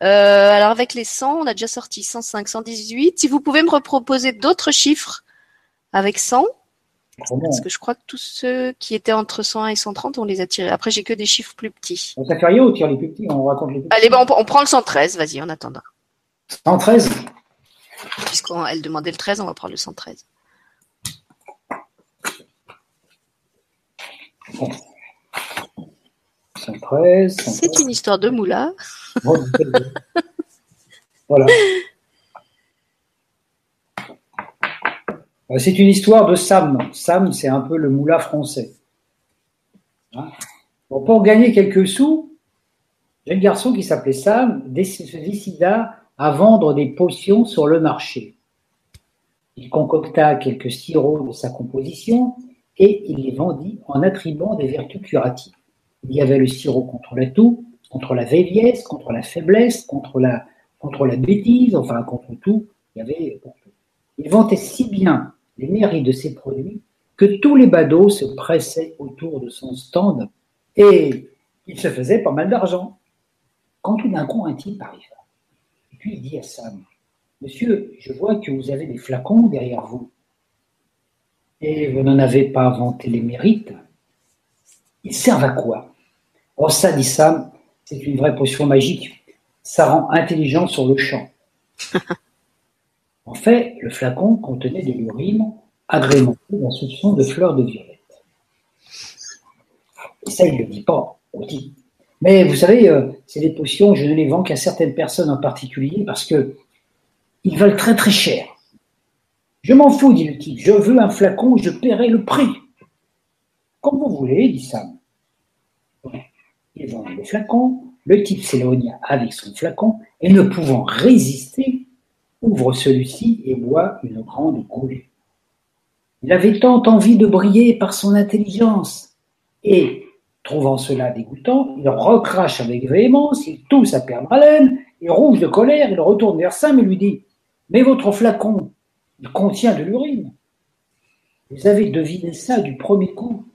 Euh, alors, avec les 100, on a déjà sorti 105, 118. Si vous pouvez me reproposer d'autres chiffres avec 100. Parce que je crois que tous ceux qui étaient entre 101 et 130, on les a tirés. Après, j'ai que des chiffres plus petits. Ça fait rien, on tire les plus petits, on raconte les plus petits. Allez, ben, on, prend le 113, vas-y, en attendant. 113 Puisqu'elle demandait le 13, on va prendre le 113. C'est une histoire de moula. [laughs] voilà. C'est une histoire de Sam. Sam, c'est un peu le moula français. Hein pour gagner quelques sous, un garçon qui s'appelait Sam se décida à vendre des potions sur le marché. Il concocta quelques sirops de sa composition et il les vendit en attribuant des vertus curatives. Il y avait le sirop contre la toux, contre la vieillesse, contre la faiblesse, contre la, bêtise, enfin contre tout. Il y avait Il vantait si bien les mérites de ses produits que tous les badauds se pressaient autour de son stand et il se faisait pas mal d'argent. Quand tout d'un coup un type arriva, et puis il dit à Sam, Monsieur, je vois que vous avez des flacons derrière vous et vous n'en avez pas inventé les mérites. Ils servent à quoi? Oh ça, dit Sam, c'est une vraie potion magique. Ça rend intelligent sur le champ. [laughs] en fait, le flacon contenait de l'urine agrémentée d'un soupçon de fleurs de violette. Et ça, il ne le dit pas, on dit. Mais vous savez, euh, c'est des potions, je ne les vends qu'à certaines personnes en particulier parce que ils valent très très cher. Je m'en fous, dit le type. Je veux un flacon, je paierai le prix. Comme vous voulez, dit Sam. Il vend le flacon. Le type s'éloigna avec son flacon et ne pouvant résister, ouvre celui-ci et boit une grande goulée. Il avait tant envie de briller par son intelligence et, trouvant cela dégoûtant, il recrache avec véhémence, il tousse à perdre haleine et rouge de colère, il retourne vers Sam et lui dit Mais votre flacon, il contient de l'urine. Vous avez deviné ça du premier coup.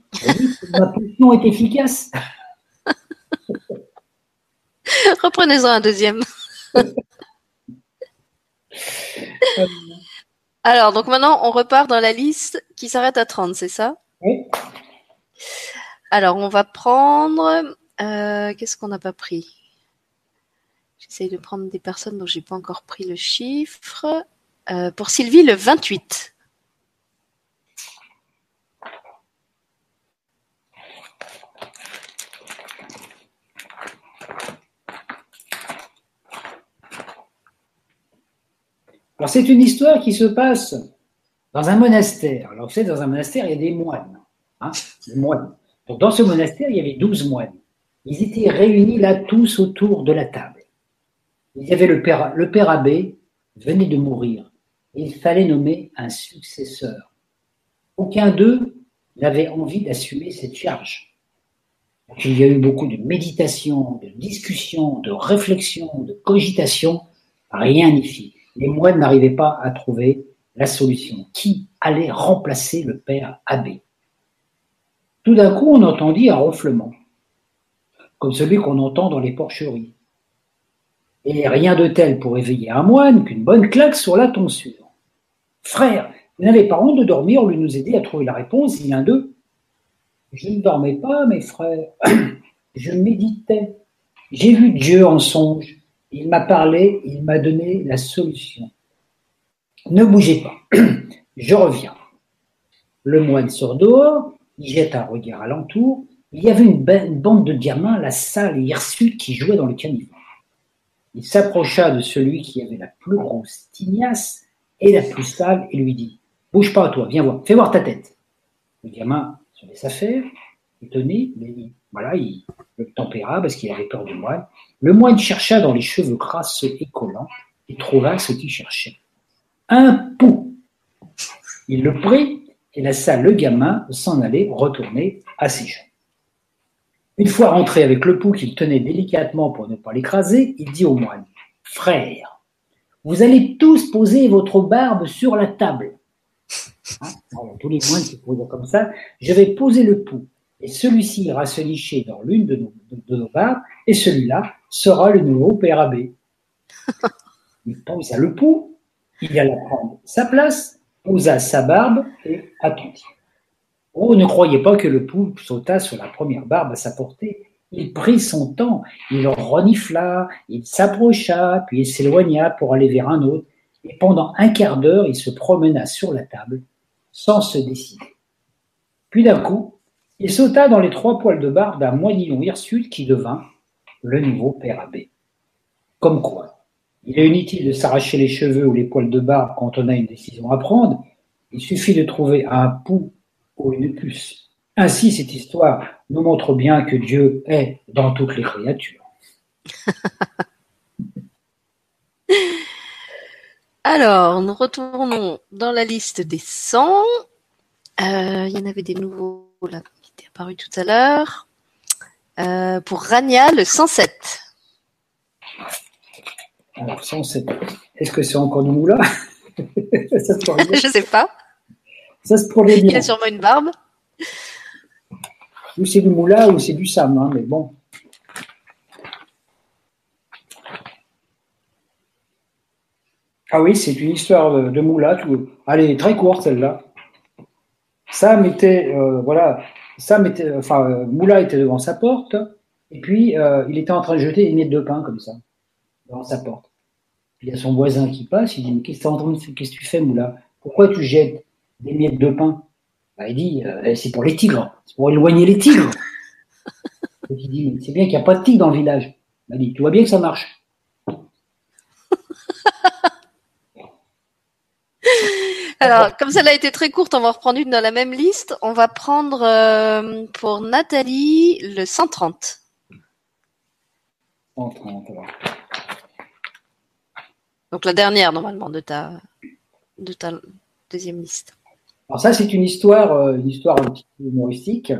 Ma potion est efficace. [laughs] Reprenez-en un deuxième. [laughs] Alors, donc maintenant, on repart dans la liste qui s'arrête à 30, c'est ça? Oui. Alors, on va prendre. Euh, qu'est-ce qu'on n'a pas pris? J'essaye de prendre des personnes dont j'ai pas encore pris le chiffre. Euh, pour Sylvie, le 28. Alors c'est une histoire qui se passe dans un monastère. Alors vous savez, dans un monastère, il y a des moines. Hein, moines. Dans ce monastère, il y avait douze moines. Ils étaient réunis là tous autour de la table. Le père abbé, venait de mourir il fallait nommer un successeur. Aucun d'eux n'avait envie d'assumer cette charge. il y a eu beaucoup de méditation, de discussion, de réflexion, de cogitation. Rien n'y fit. Les moines n'arrivaient pas à trouver la solution. Qui allait remplacer le père abbé? Tout d'un coup, on entendit un ronflement, comme celui qu'on entend dans les porcheries. Et rien de tel pour éveiller un moine qu'une bonne claque sur la tonsure. Frère, vous n'avez pas honte de dormir, lui nous aider à trouver la réponse, il l'un d'eux. Je ne dormais pas, mes frères. [clears throat] Je méditais. J'ai vu Dieu en songe. Il m'a parlé, il m'a donné la solution. Ne bougez pas. [clears throat] Je reviens. Le moine sort dehors, il jette un regard alentour. Il y avait une, bande de gamins, la salle hirsute, qui jouait dans le caniveau. Il s'approcha de celui qui avait la plus grosse tignasse et la plus sale et lui dit Bouge pas, toi, viens voir, fais voir ta tête. Le gamin se laissa faire, étonné, mais voilà, il le tempéra parce qu'il avait peur du moine. Le moine chercha dans les cheveux crasseux et collants et trouva ce qu'il cherchait. Un pou. Il le prit et laissa le gamin s'en aller retourner à ses gens. Une fois rentré avec le pou qu'il tenait délicatement pour ne pas l'écraser, il dit au moine Frère, vous allez tous poser votre barbe sur la table. Hein tous les moines se posent comme ça. Je vais poser le pouls. Et celui-ci ira se nicher dans l'une de nos, de, nos barbes, et celui-là sera le nouveau père abbé. [laughs] Il pense à le pou, il alla prendre sa place, posa sa barbe et attendit. Oh, ne croyez pas que le pou sauta sur la première barbe à sa portée. Il prit son temps, il renifla, il s'approcha, puis il s'éloigna pour aller vers un autre, et pendant un quart d'heure, il se promena sur la table, sans se décider. Puis d'un coup, il sauta dans les trois poils de barbe d'un moinillon hirsute qui devint le nouveau père abbé. Comme quoi, il est inutile de s'arracher les cheveux ou les poils de barbe quand on a une décision à prendre. Il suffit de trouver un pouls ou une puce. Ainsi, cette histoire nous montre bien que Dieu est dans toutes les créatures. [laughs] Alors, nous retournons dans la liste des 100. Euh, il y en avait des nouveaux là apparus tout à l'heure. Euh, pour Rania, le 107. Alors, 107. Est-ce que c'est encore du moula [laughs] [laughs] Je sais pas. Ça se bien. Il a sûrement une barbe. Ou c'est du moula ou c'est du sam, hein, mais bon. Ah oui, c'est une histoire de, moula. Allez, très courte celle-là. Sam était, euh, voilà, Sam était, enfin, Moula était devant sa porte, et puis euh, il était en train de jeter des miettes de pain comme ça, devant sa porte. Puis il y a son voisin qui passe, il dit, mais qu'est-ce que tu fais, Moula Pourquoi tu jettes des miettes de pain? Bah, Il dit, euh, c'est pour les tigres, c'est pour éloigner les tigres. [laughs] il dit, c'est bien qu'il n'y a pas de tigres dans le village. Il dit, tu vois bien que ça marche. [laughs] Alors, comme ça a été très courte, on va reprendre une dans la même liste. On va prendre euh, pour Nathalie le 130. 130, Donc la dernière, normalement, de ta, de ta deuxième liste. Alors ça, c'est une histoire, euh, une histoire un petit peu humoristique.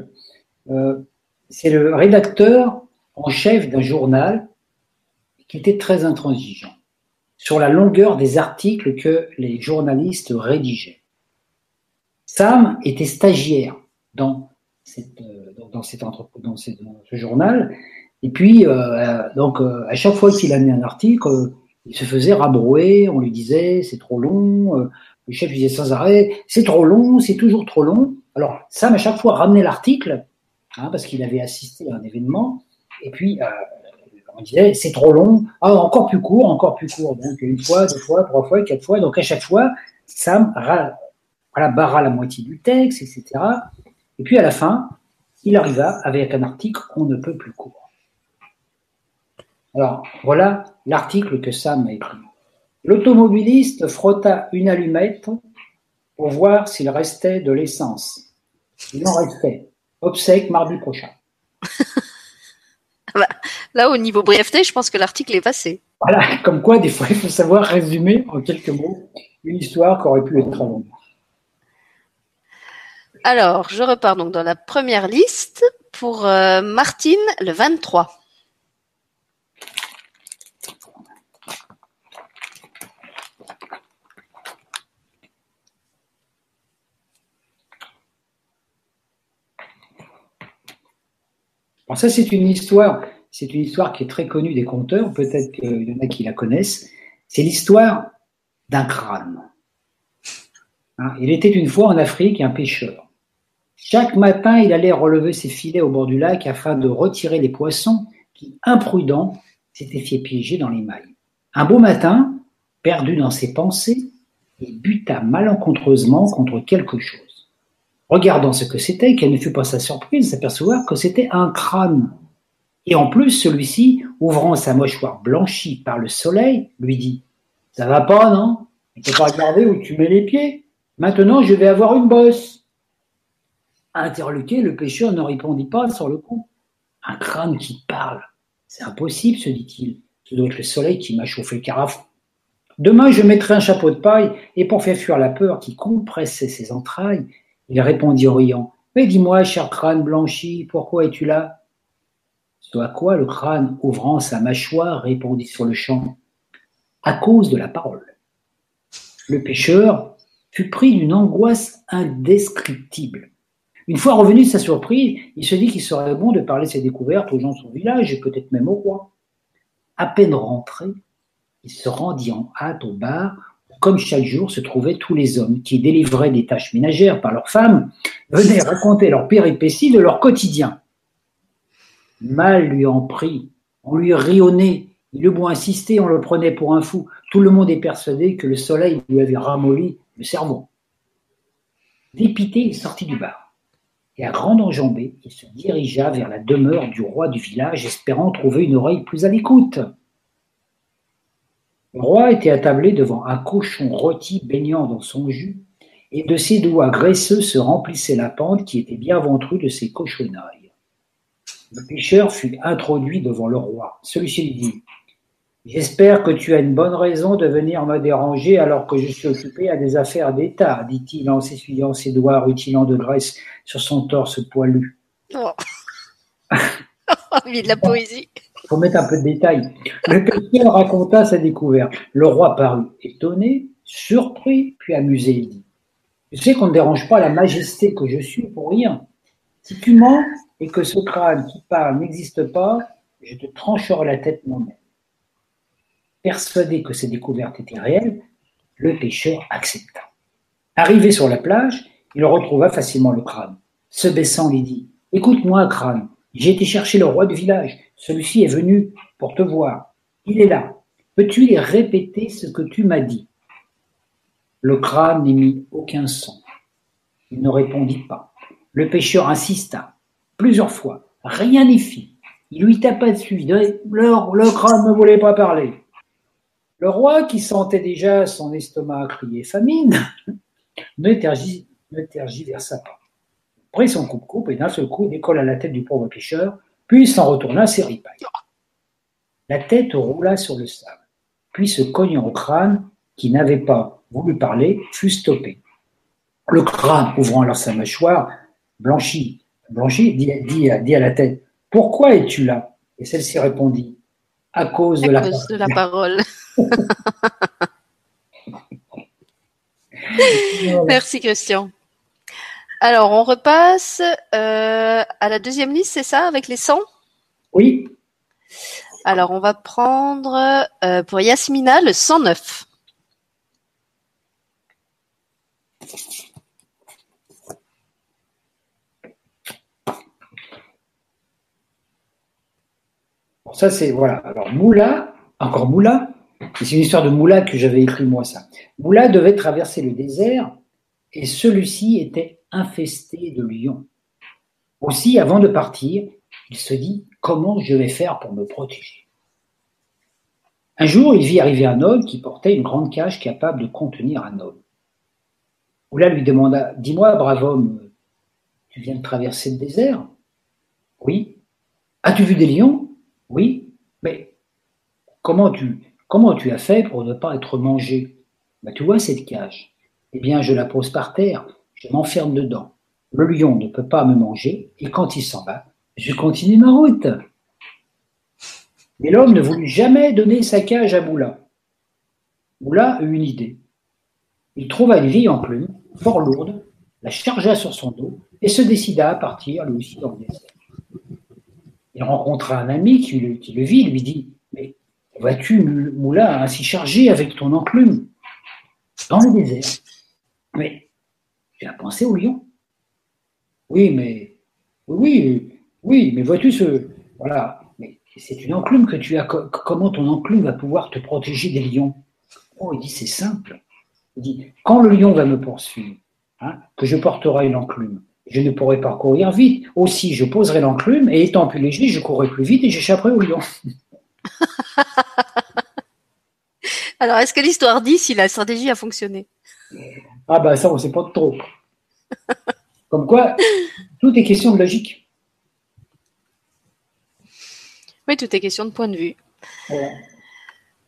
Euh, c'est le rédacteur en chef d'un journal qui était très intransigeant sur la longueur des articles que les journalistes rédigeaient. Sam était stagiaire dans, euh, dans, cette ce journal, et puis euh, donc euh, à chaque fois qu'il amenait un article, il se faisait rabrouer, on lui disait c'est trop long, le chef disait sans arrêt c'est trop long, c'est toujours trop long. Alors Sam à chaque fois ramenait l'article hein, parce qu'il avait assisté à un événement, et puis on disait c'est trop long, ah, encore plus court, encore plus court. Donc une fois, deux fois, trois fois, quatre fois. Donc à chaque fois, Sam voilà, barra la moitié du texte, etc. Et puis à la fin, il arriva avec un article qu'on ne peut plus court. Alors voilà l'article que Sam a écrit. L'automobiliste frotta une allumette pour voir s'il restait de l'essence. Il en restait. Obsèque mardi prochain. [laughs] [laughs] Là, au niveau brièveté, je pense que l'article est passé. Voilà, comme quoi, des fois, il faut savoir résumer en quelques mots une histoire qui aurait pu être très longue. Alors, je repars donc dans la première liste pour euh, Martine, le 23. Ça, c'est une histoire, c'est une histoire qui est très connue des conteurs, peut-être qu'il y en a qui la connaissent. C'est l'histoire d'un crâne. Hein, il était une fois en Afrique un pêcheur. Chaque matin, il allait relever ses filets au bord du lac afin de retirer les poissons qui, imprudents, s'étaient fait piéger dans les mailles. Un beau matin, perdu dans ses pensées, il buta malencontreusement contre quelque chose. Regardant ce que c'était, quelle ne fut pas sa surprise s'apercevoir que c'était un crâne. Et en plus, celui-ci, ouvrant sa mâchoire blanchie par le soleil, lui dit Ça va pas, non? Tu peux pas regarder où tu mets les pieds. Maintenant, je vais avoir une bosse. Interloqué, le pêcheur ne répondit pas sur le coup. Un crâne qui parle. C'est impossible, se dit-il. Ce doit être le soleil qui m'a chauffé le carafon. Demain, je mettrai un chapeau de paille, et pour faire fuir la peur qui compressait ses entrailles, il répondit en riant Mais dis-moi, cher crâne blanchi, pourquoi es-tu là? Ce à quoi le crâne, ouvrant sa mâchoire, répondit sur le champ À cause de la parole. Le pêcheur fut pris d'une angoisse indescriptible. Une fois revenu de sa surprise, il se dit qu'il serait bon de parler ses découvertes aux gens de son village et peut-être même au roi. À peine rentré, il se rendit en hâte au bar comme chaque jour, se trouvaient tous les hommes qui, délivrés des tâches ménagères par leurs femmes, venaient raconter leurs péripéties de leur quotidien. Mal lui en prit, on lui nez, il eut beau insister, on le prenait pour un fou. Tout le monde est persuadé que le soleil lui avait ramolli le cerveau. Dépité, il sortit du bar. Et à grande enjambée, il se dirigea vers la demeure du roi du village, espérant trouver une oreille plus à l'écoute. Le roi était attablé devant un cochon rôti baignant dans son jus, et de ses doigts graisseux se remplissait la pente qui était bien ventrue de ses cochonnailles. Le pêcheur fut introduit devant le roi. Celui-ci lui dit J'espère que tu as une bonne raison de venir me déranger alors que je suis occupé à des affaires d'État, dit-il en s'essuyant ses doigts rutilant de graisse sur son torse poilu. Oh. [laughs] de la poésie. Faut mettre un peu de détails. Le pêcheur raconta sa découverte. Le roi parut étonné, surpris, puis amusé. Il dit Tu sais qu'on ne dérange pas la majesté que je suis pour rien. Si tu mens et que ce crâne qui parle n'existe pas, je te trancherai la tête moi-même. Persuadé que ces découvertes étaient réelles, le pêcheur accepta. Arrivé sur la plage, il retrouva facilement le crâne. Se baissant, il dit Écoute-moi, crâne, j'ai été chercher le roi du village. Celui-ci est venu pour te voir. Il est là. Peux-tu lui répéter ce que tu m'as dit? Le crâne n'émit aucun son. Il ne répondit pas. Le pêcheur insista plusieurs fois. Rien n'y fit. Il lui tapa dessus. Le, le crâne ne voulait pas parler. Le roi, qui sentait déjà son estomac crier famine, [laughs] ne, tergiversa pas. Prit son coupe-coupe et d'un seul coup décolla la tête du pauvre pêcheur, puis s'en retourna à ses ripailles. La tête roula sur le sable, puis se cognant au crâne, qui n'avait pas voulu parler, fut stoppé. Le crâne, ouvrant alors sa mâchoire, blanchit, blanchit dit, dit, dit à la tête Pourquoi es-tu là? Et celle-ci répondit À cause, de, la de la parole. [laughs] Merci Christian. Alors, on repasse euh, à la deuxième liste, c'est ça, avec les 100 Oui. Alors, on va prendre euh, pour Yasmina le 109. Bon, ça, c'est, voilà. Alors, Moula, encore Moula, c'est une histoire de Moula que j'avais écrit moi ça. Moula devait traverser le désert et celui-ci était infesté de lions. Aussi, avant de partir, il se dit comment je vais faire pour me protéger? Un jour, il vit arriver un homme qui portait une grande cage capable de contenir un homme. Moula lui demanda Dis-moi, brave homme, tu viens de traverser le désert? Oui. As-tu vu des lions? Oui. Mais comment tu, Comment tu as fait pour ne pas être mangé? Bah, Tu vois cette cage Eh bien, je la pose par terre, je m'enferme dedans. Le lion ne peut pas me manger, et quand il s'en va, je continue ma route. Mais l'homme ne voulut jamais donner sa cage à Moula. Moula eut une idée. Il trouva une vieille enclume, fort lourde, la chargea sur son dos et se décida à partir lui aussi dans le désert. Il rencontra un ami qui le, vit, lui dit Vois-tu, Moula, ainsi chargé avec ton enclume? Dans le désert Mais tu as pensé au lion? Oui, mais oui, oui, mais vois-tu ce voilà, mais c'est une enclume que tu as. Comment ton enclume va pouvoir te protéger des lions? Oh, il dit c'est simple. Il dit quand le lion va me poursuivre, hein, que je porterai une enclume, je ne pourrai pas courir vite. Aussi, je poserai l'enclume et étant plus léger, je courrai plus vite et j'échapperai au lion. [laughs] Alors, est-ce que l'histoire dit si la stratégie a fonctionné? Ah bah ça, on ne sait pas trop. Comme quoi, tout est question de logique. Oui, tout est question de point de vue.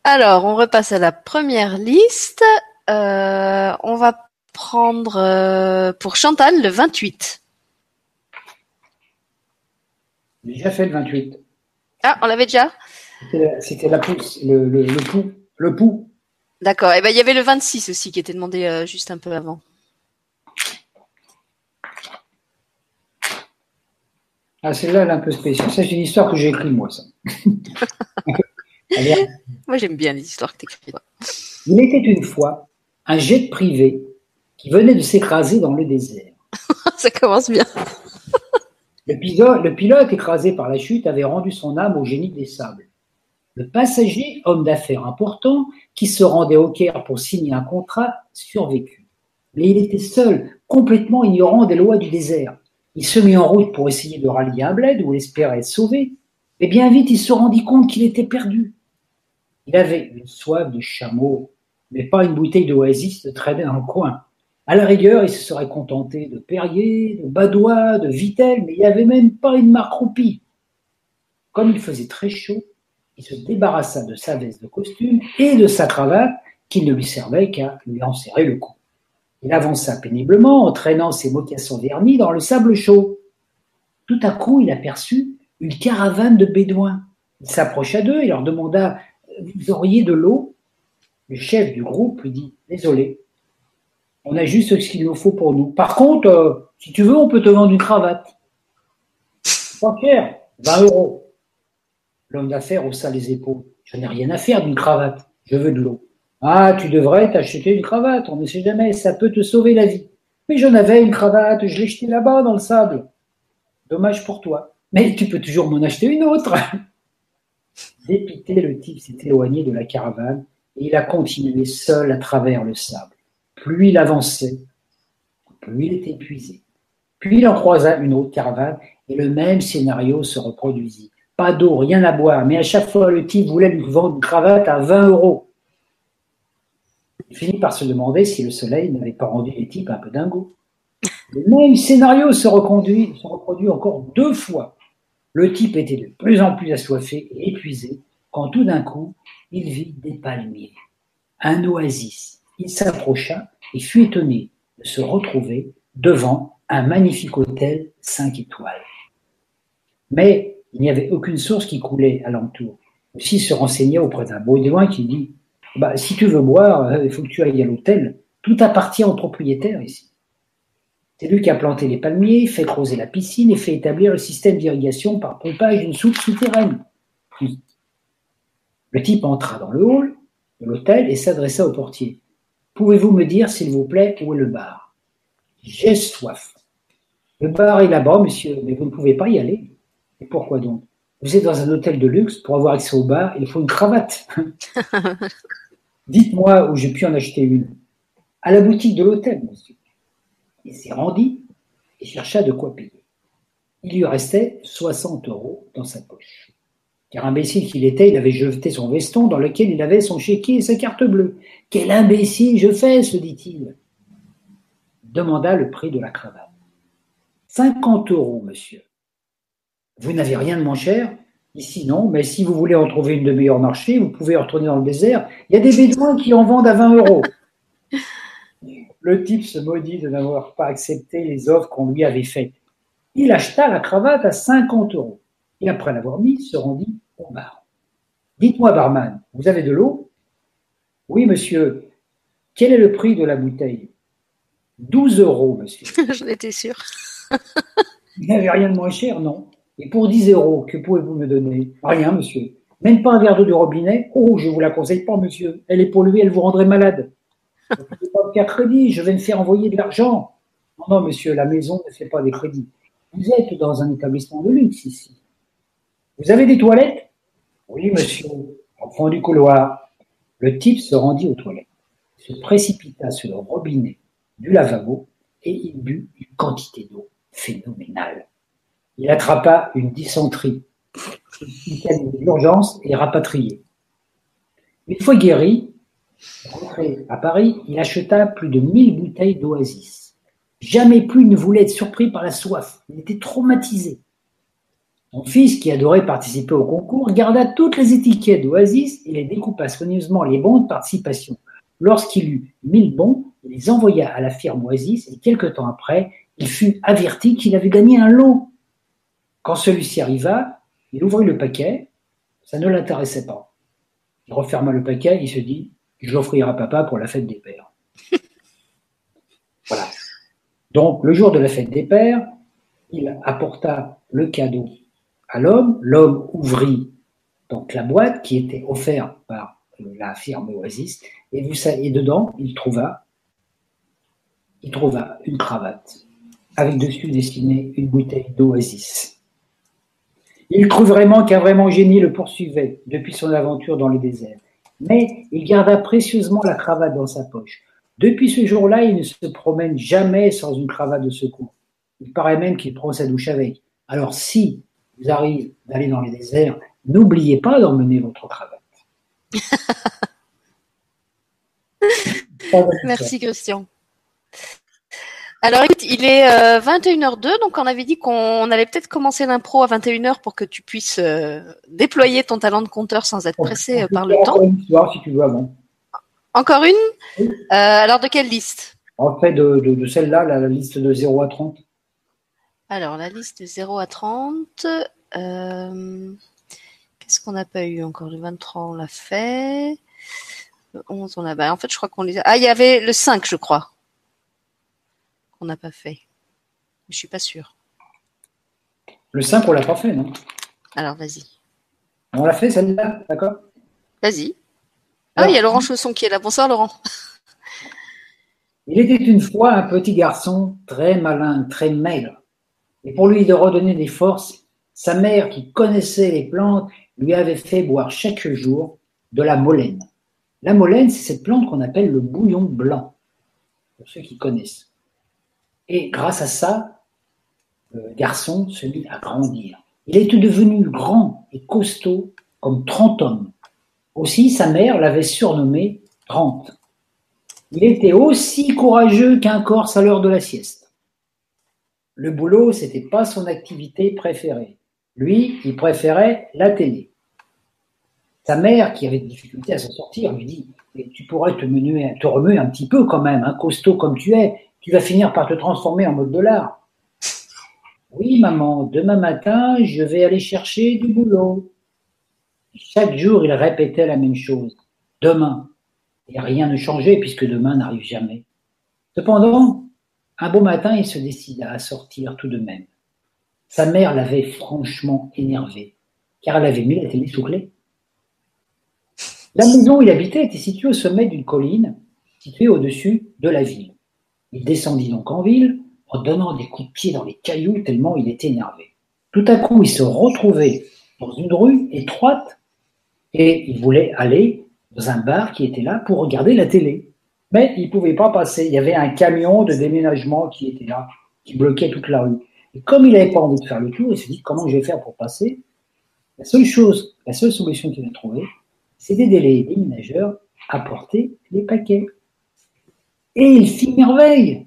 Alors, on repasse à la première liste. Euh, on va prendre euh, pour Chantal le 28. Déjà fait le 28. Ah, on l'avait déjà? C'était la, pousse, le, le, le pouls. Le pouls. D'accord. Et eh ben il y avait le 26 aussi qui était demandé euh, juste un peu avant. Ah, celle-là, elle est un peu spéciale. Ça, c'est une histoire que j'ai écrite, moi, ça. [laughs] moi, j'aime bien les histoires que tu écris. Il était une fois un jet privé qui venait de s'écraser dans le désert. [laughs] ça commence bien. le, pilote, le pilote, écrasé par la chute, avait rendu son âme au génie des sables. Le passager, homme d'affaires important, qui se rendait au Caire pour signer un contrat, survécut. Mais il était seul, complètement ignorant des lois du désert. Il se mit en route pour essayer de rallier un bled où il espérait être sauvé. Mais bien vite, il se rendit compte qu'il était perdu. Il avait une soif de chameau, mais pas une bouteille d'oasis de traîner dans le coin. À la rigueur, il se serait contenté de Perrier, de Badois, de Vitel, mais il n'y avait même pas une marque roupie. Comme il faisait très chaud, il se débarrassa de sa veste de costume et de sa cravate qui ne lui servait qu'à lui enserrer le cou. Il avança péniblement, entraînant ses mocassins vernis dans le sable chaud. Tout à coup, il aperçut une caravane de bédouins. Il s'approcha d'eux et leur demanda Vous auriez de l'eau? Le chef du groupe lui dit Désolé, on a juste ce qu'il nous faut pour nous. Par contre, euh, si tu veux, on peut te vendre une cravate. Pas cher, 20 euros. L'homme d'affaires haussa les épaules. Je n'ai rien à faire d'une cravate, je veux de l'eau. Ah, tu devrais t'acheter une cravate, on ne sait jamais, ça peut te sauver la vie. Mais j'en avais une cravate, je l'ai jetée là-bas dans le sable. Dommage pour toi. Mais tu peux toujours m'en acheter une autre. [laughs] Dépité, le type s'est éloigné de la caravane et il a continué seul à travers le sable. Plus il avançait, plus il était épuisé. Puis il en croisa une autre caravane et le même scénario se reproduisit. Pas d'eau, rien à boire, mais à chaque fois le type voulait lui vendre une cravate à 20 euros. Il finit par se demander si le soleil n'avait pas rendu les types un peu dingos. Le même scénario se reproduit, se reproduit encore deux fois. Le type était de plus en plus assoiffé et épuisé quand tout d'un coup, il vit des palmiers, un oasis. Il s'approcha et fut étonné de se retrouver devant un magnifique hôtel cinq étoiles. Mais il n'y avait aucune source qui coulait alentour. Aussi se renseigna auprès d'un loin qui dit bah, si tu veux boire, euh, il faut que tu ailles à l'hôtel. Tout appartient au propriétaire ici. C'est lui qui a planté les palmiers, fait creuser la piscine et fait établir le système d'irrigation par pompage d'une soupe souterraine. Le type entra dans le hall de l'hôtel et s'adressa au portier. Pouvez-vous me dire, s'il vous plaît, où est le bar? J'ai soif. Le bar est là-bas, monsieur, mais vous ne pouvez pas y aller. Et pourquoi donc? Vous êtes dans un hôtel de luxe, pour avoir accès au bar, il faut une cravate. [laughs] Dites-moi où j'ai pu en acheter une. À la boutique de l'hôtel, monsieur. Il s'y rendit et chercha de quoi payer. Il lui restait 60 euros dans sa poche. Car imbécile qu'il était, il avait jeté son veston dans lequel il avait son chéquier et sa carte bleue. Quel imbécile je fais, se dit-il. Demanda le prix de la cravate. 50 euros, monsieur. Vous n'avez rien de moins cher Ici, non, mais si vous voulez en trouver une de meilleur marché, vous pouvez retourner dans le désert. Il y a des bédouins qui en vendent à 20 euros. Le type se maudit de n'avoir pas accepté les offres qu'on lui avait faites. Il acheta la cravate à 50 euros. Et après l'avoir mis, se rendit au bar. Dites-moi, barman, vous avez de l'eau? Oui, monsieur. Quel est le prix de la bouteille? 12 euros, monsieur. [laughs] J'en étais sûr. Il n'y avait rien de moins cher, non et pour 10 euros, que pouvez-vous me donner? Rien, monsieur. Même pas un verre d'eau du robinet? Oh, je vous la conseille pas, monsieur. Elle est polluée, elle vous rendrait malade. Je ne pas me faire crédit, je vais me faire envoyer de l'argent. Non, non, monsieur, la maison ne fait pas des crédits. Vous êtes dans un établissement de luxe ici. Vous avez des toilettes? Oui, monsieur. Au fond du couloir. Le type se rendit aux toilettes, se précipita sur le robinet du lavabo et il but une quantité d'eau phénoménale. Il attrapa une dysenterie, d'urgence et rapatrié. Une fois guéri, rentré à Paris, il acheta plus de 1000 bouteilles d'oasis. Jamais plus il ne voulait être surpris par la soif. Il était traumatisé. Son fils, qui adorait participer au concours, garda toutes les étiquettes d'Oasis et les découpa soigneusement les bons de participation. Lorsqu'il eut 1000 bons, il les envoya à la firme Oasis et quelque temps après, il fut averti qu'il avait gagné un lot. Quand celui-ci arriva, il ouvrit le paquet, ça ne l'intéressait pas. Il referma le paquet, il se dit, je l'offrirai à papa pour la fête des pères. [laughs] voilà. Donc, le jour de la fête des pères, il apporta le cadeau à l'homme. L'homme ouvrit donc la boîte qui était offerte par la firme Oasis et, vous savez, et dedans il trouva, il trouva une cravate avec dessus dessiné une bouteille d'Oasis. Il crut vraiment qu'un vraiment génie le poursuivait depuis son aventure dans le désert. Mais il garda précieusement la cravate dans sa poche. Depuis ce jour-là, il ne se promène jamais sans une cravate de secours. Il paraît même qu'il prend sa douche avec. Alors si vous arrivez d'aller dans les déserts, n'oubliez pas d'emmener votre cravate. [laughs] Merci Christian. Alors écoute, il est 21h02, euh, donc on avait dit qu'on allait peut-être commencer l'impro à 21h pour que tu puisses euh, déployer ton talent de compteur sans être pressé euh, par le temps. Une histoire, si tu veux avant. Encore une Alors de quelle liste? En fait, de, celle-là, la, liste de 0 à 30. Alors la liste de 0 à 30. Qu'est-ce qu'on n'a pas eu encore? Le 23, on l'a fait. Le 11, on a. Bah, en fait, je crois qu'on les a. Ah, il y avait le 5, je crois qu'on n'a pas fait. Je suis pas sûre. Le 5, on l'a pas fait, non? Alors, vas-y. On l'a fait, celle-là, d'accord? Vas-y. Ah, il y a Laurent Chausson qui est là. Bonsoir, Laurent. Il était une fois un petit garçon très malin, très maigre. Et pour lui de redonner des forces, sa mère, qui connaissait les plantes, lui avait fait boire chaque jour de la molène. La molène, c'est cette plante qu'on appelle le bouillon blanc, pour ceux qui connaissent. Et grâce à ça, le garçon se mit à grandir. Il était devenu grand et costaud comme 30 hommes. Aussi, sa mère l'avait surnommé Trente. Il était aussi courageux qu'un corse à l'heure de la sieste. Le boulot, c'était pas son activité préférée. Lui, il préférait la télé. Sa mère, qui avait des difficultés à s'en sortir, lui dit Tu pourrais te, remuer un petit peu quand même, un costaud comme tu es, tu vas finir par te transformer en mode dollar. Oui, maman, demain matin, je vais aller chercher du boulot. Chaque jour, il répétait la même chose. Demain. Et rien ne changeait puisque demain n'arrive jamais. Cependant, un beau matin, il se décida à sortir tout de même. Sa mère l'avait franchement énervé, car elle avait mis la télé sous clé. La maison où il habitait était située au sommet d'une colline située au-dessus de la ville. Il descendit donc en ville en donnant des coups de pied dans les cailloux tellement il était énervé. Tout à coup, il se retrouvait dans une rue étroite et il voulait aller dans un bar qui était là pour regarder la télé. Mais il ne pouvait pas passer. Il y avait un camion de déménagement qui était là, qui bloquait toute la rue. Et comme il n'avait pas envie de faire le tour, il s'est dit comment je vais faire pour passer? La seule chose, la seule solution qu'il a trouvée, c'est d'aider les déménageurs à porter les paquets. Et il fit merveille.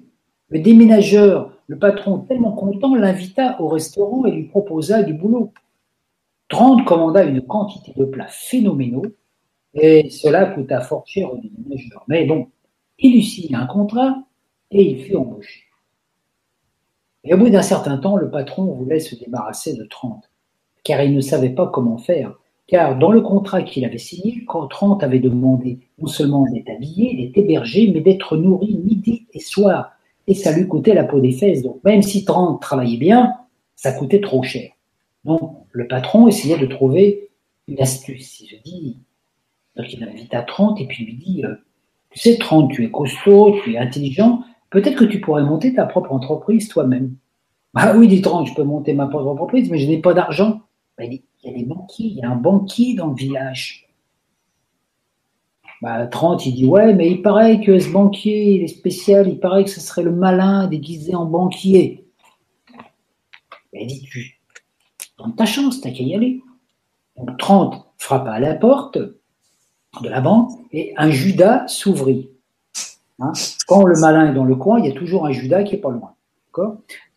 Le déménageur, le patron, tellement content, l'invita au restaurant et lui proposa du boulot. Trente commanda une quantité de plats phénoménaux et cela coûta fort cher au déménageur. Mais bon, il eut signé un contrat et il fut embauché. Et au bout d'un certain temps, le patron voulait se débarrasser de Trente, car il ne savait pas comment faire car dans le contrat qu'il avait signé, Trent avait demandé non seulement d'être habillé, d'être hébergé, mais d'être nourri midi et soir. Et ça lui coûtait la peau des fesses. Donc même si Trent travaillait bien, ça coûtait trop cher. Donc le patron essayait de trouver une astuce. Il se dit, donc il invite à Trent et puis lui dit, euh, tu sais Trent, tu es costaud, tu es intelligent, peut-être que tu pourrais monter ta propre entreprise toi-même. Ah oui, dit Trent, je peux monter ma propre entreprise, mais je n'ai pas d'argent. Il y a des banquiers, il y a un banquier dans le village. Bah, 30, il dit Ouais, mais il paraît que ce banquier, il est spécial, il paraît que ce serait le malin déguisé en banquier. Il dit Tu donne ta chance, t'as qu'à y aller. Donc 30 frappa à la porte de la banque et un Judas s'ouvrit. Hein? Quand le malin est dans le coin, il y a toujours un Judas qui est pas loin.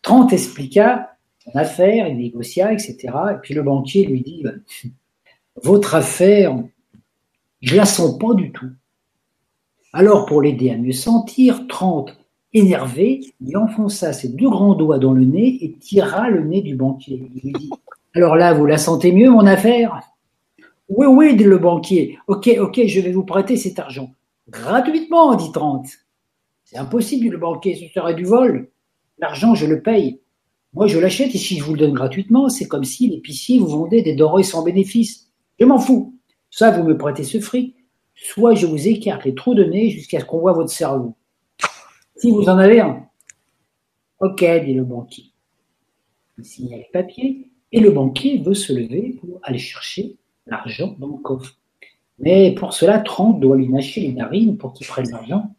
30 expliqua son affaire, il négocia, etc. Et puis le banquier lui dit ben, [laughs] Votre affaire, je la sens pas du tout. Alors, pour l'aider à mieux sentir, Trente, énervé, lui enfonça ses deux grands doigts dans le nez et tira le nez du banquier. Il lui dit Alors là, vous la sentez mieux, mon affaire? Oui, oui, dit le banquier. Ok, ok, je vais vous prêter cet argent. Gratuitement, dit Trente. C'est impossible, le banquier, ce serait du vol. L'argent, je le paye. Moi, je l'achète et si je vous le donne gratuitement, c'est comme si l'épicier vous vendait des denrées sans bénéfice. Je m'en fous. Ça, vous me prêtez ce fric, soit je vous écarte les trous de nez jusqu'à ce qu'on voit votre cerveau. Si vous en avez un. Ok, dit le banquier. Il signe les papiers et le banquier veut se lever pour aller chercher l'argent dans le coffre. Mais pour cela, Trente doit lui mâcher les narines pour qu'il prenne l'argent.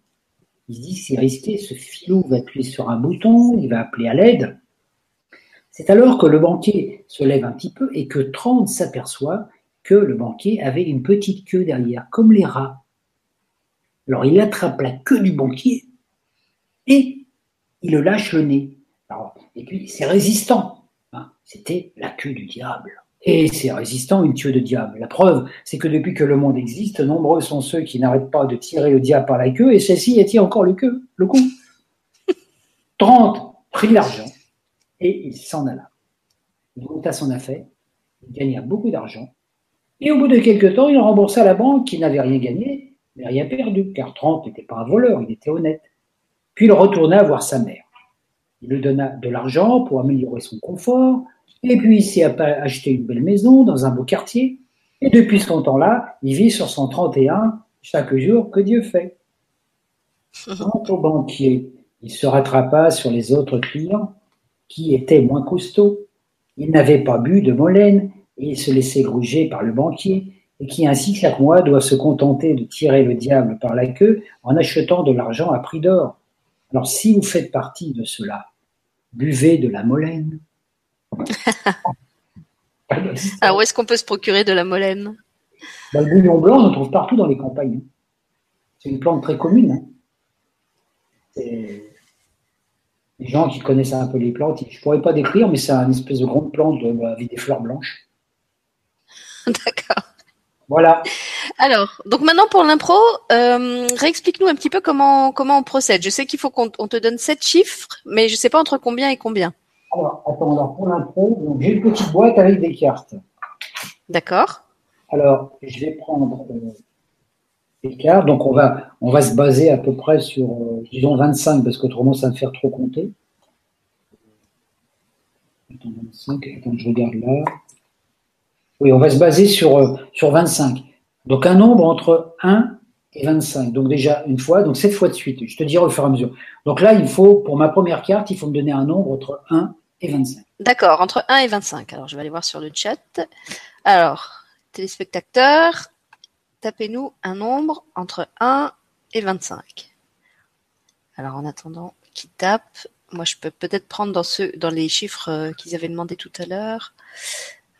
Il se dit c'est risqué, ce filou va appuyer sur un bouton, il va appeler à l'aide. C'est alors que le banquier se lève un petit peu et que Trente s'aperçoit que le banquier avait une petite queue derrière, comme les rats. Alors il attrape la queue du banquier et il le lâche le nez. et puis c'est résistant. Hein. C'était la queue du diable. Et c'est résistant une queue de diable. La preuve, c'est que depuis que le monde existe, nombreux sont ceux qui n'arrêtent pas de tirer le diable par la queue, et celle-ci étire encore le, queue, le cou. 30 prit l'argent et il s'en alla. Il monta son affaire, il gagna beaucoup d'argent, et au bout de quelques temps, il remboursa la banque qui n'avait rien gagné, mais rien perdu, car Trente n'était pas un voleur, il était honnête. Puis il retourna voir sa mère. Il lui donna de l'argent pour améliorer son confort, et puis il s'est acheté une belle maison dans un beau quartier, et depuis ce temps-là, il vit sur son 31 chaque jour que Dieu fait. [laughs] Quant au banquier, il se rattrapa sur les autres clients qui étaient moins costauds. Il n'avait pas bu de molène et il se laissait gruger par le banquier et qui ainsi chaque mois doit se contenter de tirer le diable par la queue en achetant de l'argent à prix d'or. Alors si vous faites partie de cela, buvez de la molène. Alors [laughs] où est-ce qu'on peut se procurer de la molène? Le bouillon blanc, on le trouve partout dans les campagnes. C'est une plante très commune. Hein. Les gens qui connaissent un peu les plantes, je ne pourrais pas décrire, mais c'est une espèce de grande plante avec des fleurs blanches. [laughs] D'accord. Voilà. Alors, donc maintenant pour l'impro, euh, réexplique-nous un petit peu comment comment on procède. Je sais qu'il faut qu'on te donne sept chiffres, mais je ne sais pas entre combien et combien. Alors, attends, alors pour l'impro, j'ai une petite boîte avec des cartes. D'accord. Alors, je vais prendre euh, Donc, on va, se baser à peu près sur, euh, disons, 25, parce qu'autrement, ça va me faire trop compter. Attends, 25, attends, je regarde là. Oui, on va se baser sur, euh, sur 25. Donc, un nombre entre 1 et 25. Donc, déjà, une fois, donc 7 fois de suite. Je te dirai au fur et à mesure. Donc là, il faut, pour ma première carte, il faut me donner un nombre entre 1 D'accord, entre 1 et 25. Alors, je vais aller voir sur le chat. Alors, téléspectateurs, tapez-nous un nombre entre 1 et 25. Alors, en attendant qu'ils tapent, moi, je peux peut-être prendre dans, ceux, dans les chiffres euh, qu'ils avaient demandé tout à l'heure.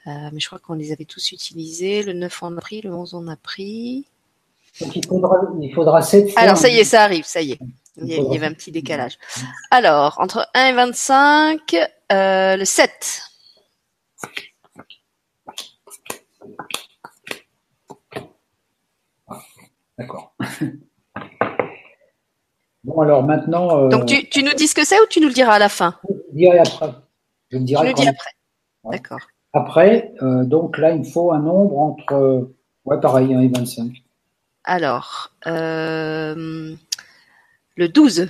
Euh, mais je crois qu'on les avait tous utilisés. Le 9, on a pris. Le 11, on a pris. il faudra, il faudra 7 Alors, ça y est, ça arrive, ça y est. Il y, avait un petit décalage. Alors, entre 1 et 25, euh, le 7. D'accord. [laughs] Bon, alors maintenant. Euh, Donc, tu, tu, nous dis ce que c'est ou tu nous le diras à la fin? Je le dirai après. Je le dirai tu dis après. D'accord. Après, euh, donc là, il me faut un nombre entre. Ouais, pareil, 1 et 25. Alors, euh, le 12.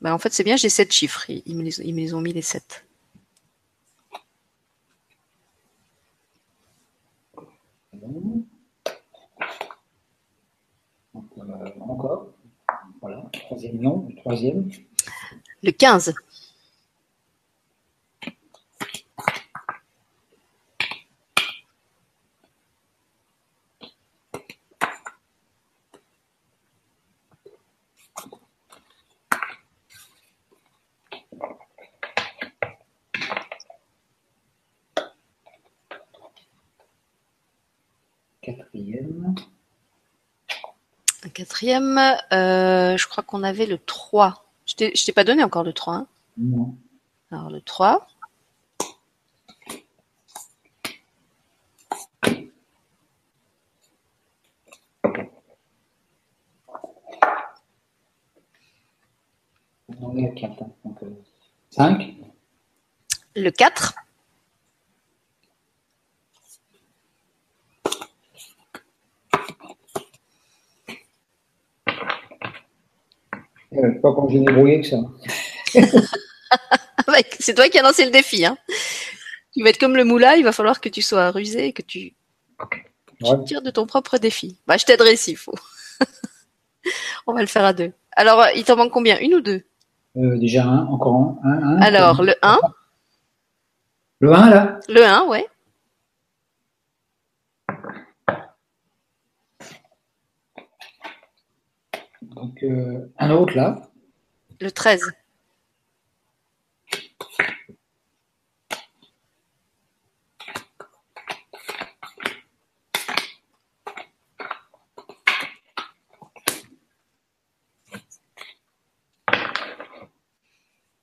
Ben, en fait, c'est bien, j'ai 7 chiffres. Ils me, les, ont mis les 7. encore. Voilà, troisième nom, le troisième. Le 15. Quatrième, euh, je crois qu'on avait le 3. Je t'ai pas donné encore le 3. Hein non. Alors le 3. On est à 4. Donc, 5. Euh, le 4. Pas quand j'ai débrouillé que ça. [laughs] c'est toi qui as lancé le défi. Hein. Tu vas être comme le moulin, il va falloir que tu sois rusé et que tu, tires de ton propre défi. Bah, je t'aiderai s'il faut. [laughs] On va le faire à deux. Alors, il t'en manque combien? Une ou deux? Euh, Déjà un, encore un. Alors, le 1. Le 1, là Le 1, ouais. Donc, euh, un autre, là. Le 13.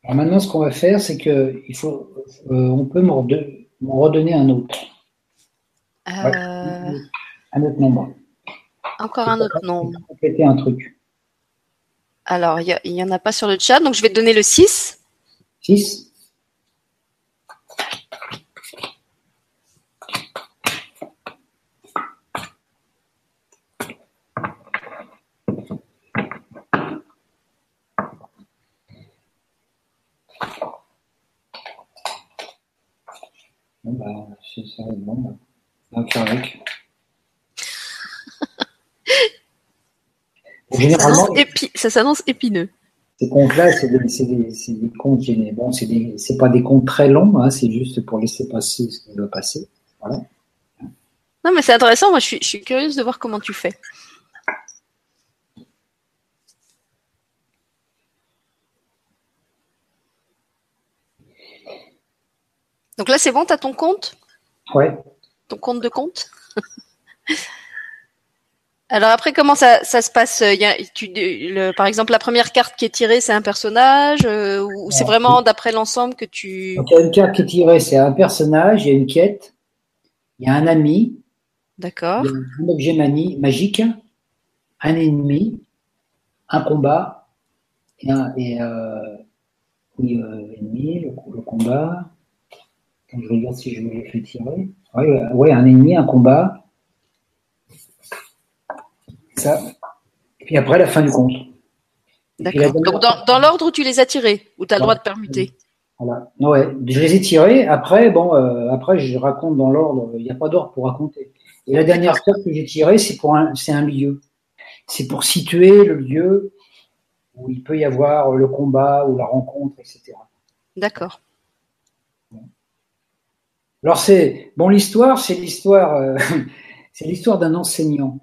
Alors maintenant, ce qu'on va faire, c'est que il faut, euh, on peut m'en redonner un autre. Euh, un autre nombre. Encore un autre nombre. Compléter un truc. Alors, il n'y en a pas sur le chat, donc je vais te donner le 6. 6 ça bon, avec. Généralement, ça s'annonce épineux. Ces comptes-là, c'est des, des, comptes Bon, c'est pas des comptes très longs, hein, c'est juste pour laisser passer ce qui doit passer. Voilà. Non, mais c'est intéressant. Moi, je suis, je suis curieuse de voir comment tu fais. Donc là, c'est bon, tu as ton compte? Ouais. Ton compte de compte? [laughs] Alors après, comment ça, se passe Par exemple, la première carte qui est tirée, c'est un personnage euh, ou c'est vraiment d'après l'ensemble que tu... il y a une carte qui est tirée, c'est un personnage, il y a une quête, il y a un ami, D'accord. un objet magique, un ennemi, un combat, et un... Et, euh, oui, euh, ennemi, le combat, je regarde si je me l'ai fait tirer. Ouais, un ennemi, un combat. Ça. Et puis après, la fin du compte. D'accord. Donc, dans, l'ordre où tu les as tirés, où tu as le droit de permuter. Voilà. Ouais, je les ai tirés. Après, bon, euh, après, je raconte dans l'ordre. Il n'y a pas d'ordre pour raconter. Et la dernière carte que j'ai tirée, c'est pour un, c'est un lieu. C'est pour situer le lieu où il peut y avoir le combat ou la rencontre, etc. D'accord. Alors c'est bon l'histoire, c'est l'histoire, euh, [laughs] c'est l'histoire d'un enseignant,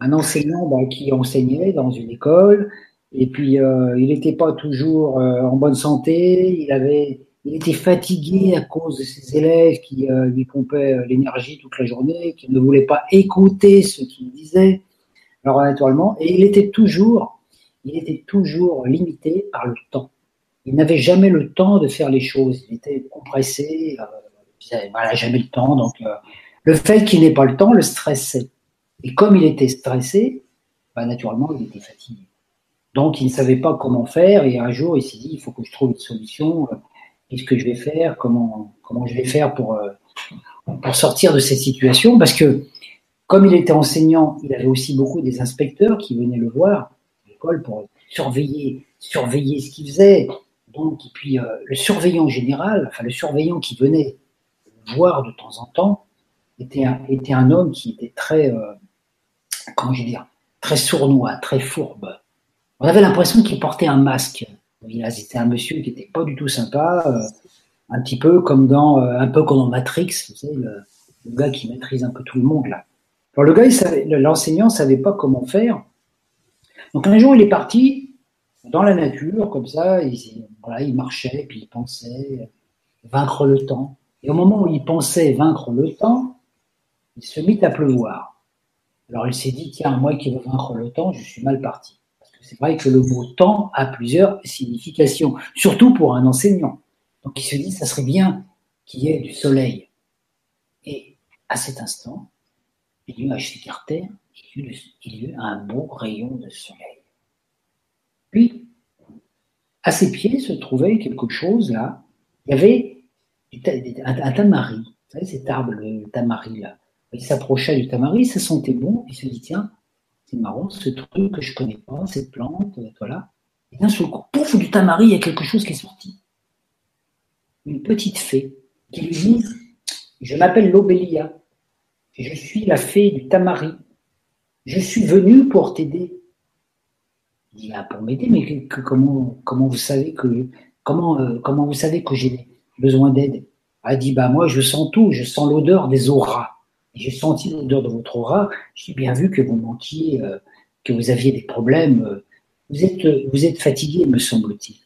un enseignant bah, qui enseignait dans une école et puis euh, il n'était pas toujours euh, en bonne santé, il avait, il était fatigué à cause de ses élèves qui lui pompaient l'énergie toute la journée, qui ne voulaient pas écouter ce qu'il disait. Alors naturellement, et il était toujours, il était toujours limité par le temps. Il n'avait jamais le temps de faire les choses. Il était compressé il n'a jamais le temps. Donc, euh, le fait qu'il n'ait pas le temps le stressait. Et comme il était stressé, bah, naturellement, il était fatigué. Donc, il ne savait pas comment faire. Et un jour, il s'est dit, il faut que je trouve une solution. Euh, qu'est-ce que je vais faire? Comment, je vais faire pour, euh, pour sortir de cette situation? Parce que, comme il était enseignant, il avait aussi beaucoup des inspecteurs qui venaient le voir à l'école pour surveiller, surveiller ce qu'il faisait. Donc, et puis, le surveillant général, enfin, le surveillant qui venait voir de temps en temps, était un, était un homme qui était très, euh, comment je dire, très sournois, très fourbe. On avait l'impression qu'il portait un masque. C'était un monsieur qui n'était pas du tout sympa, euh, un petit peu comme dans, euh, un peu comme dans Matrix, vous savez, le, gars qui maîtrise un peu tout le monde là. Le gars, l'enseignant savait pas comment faire. Donc un jour, il est parti dans la nature, comme ça, il, il marchait, puis il pensait vaincre le temps. Et au moment où il pensait vaincre le temps, il se mit à pleuvoir. Alors il s'est dit, tiens, moi qui veux vaincre le temps, je suis mal parti. Parce que c'est vrai que le mot temps a plusieurs significations, surtout pour un enseignant. Donc il se dit, ça serait bien qu'il y ait du soleil. Et à cet instant, nuages s'écartèrent et il y eut un beau rayon de soleil. Puis, à ses pieds se trouvait quelque chose là. Il y avait un, tamari, vous savez, cet arbre, le tamari là. Il s'approcha du tamari, ça sentait bon, il se dit tiens, c'est marrant, ce truc que je connais pas, cette plante, voilà. Et d'un seul coup, pouf, du tamari, il y a quelque chose qui est sorti. Une petite fée qui lui dit Je m'appelle Lobélia, je suis la fée du tamari. Je suis venue pour t'aider. Il dit ah, Pour m'aider, mais comment, vous savez que comment, euh, comment vous savez que j'ai besoin d'aide? Elle dit Bah, moi, je sens tout, je sens l'odeur des auras. J'ai senti l'odeur de votre aura. J'ai bien vu que vous mentiez, euh, que vous aviez des problèmes. Vous êtes, fatigué, me semble-t-il.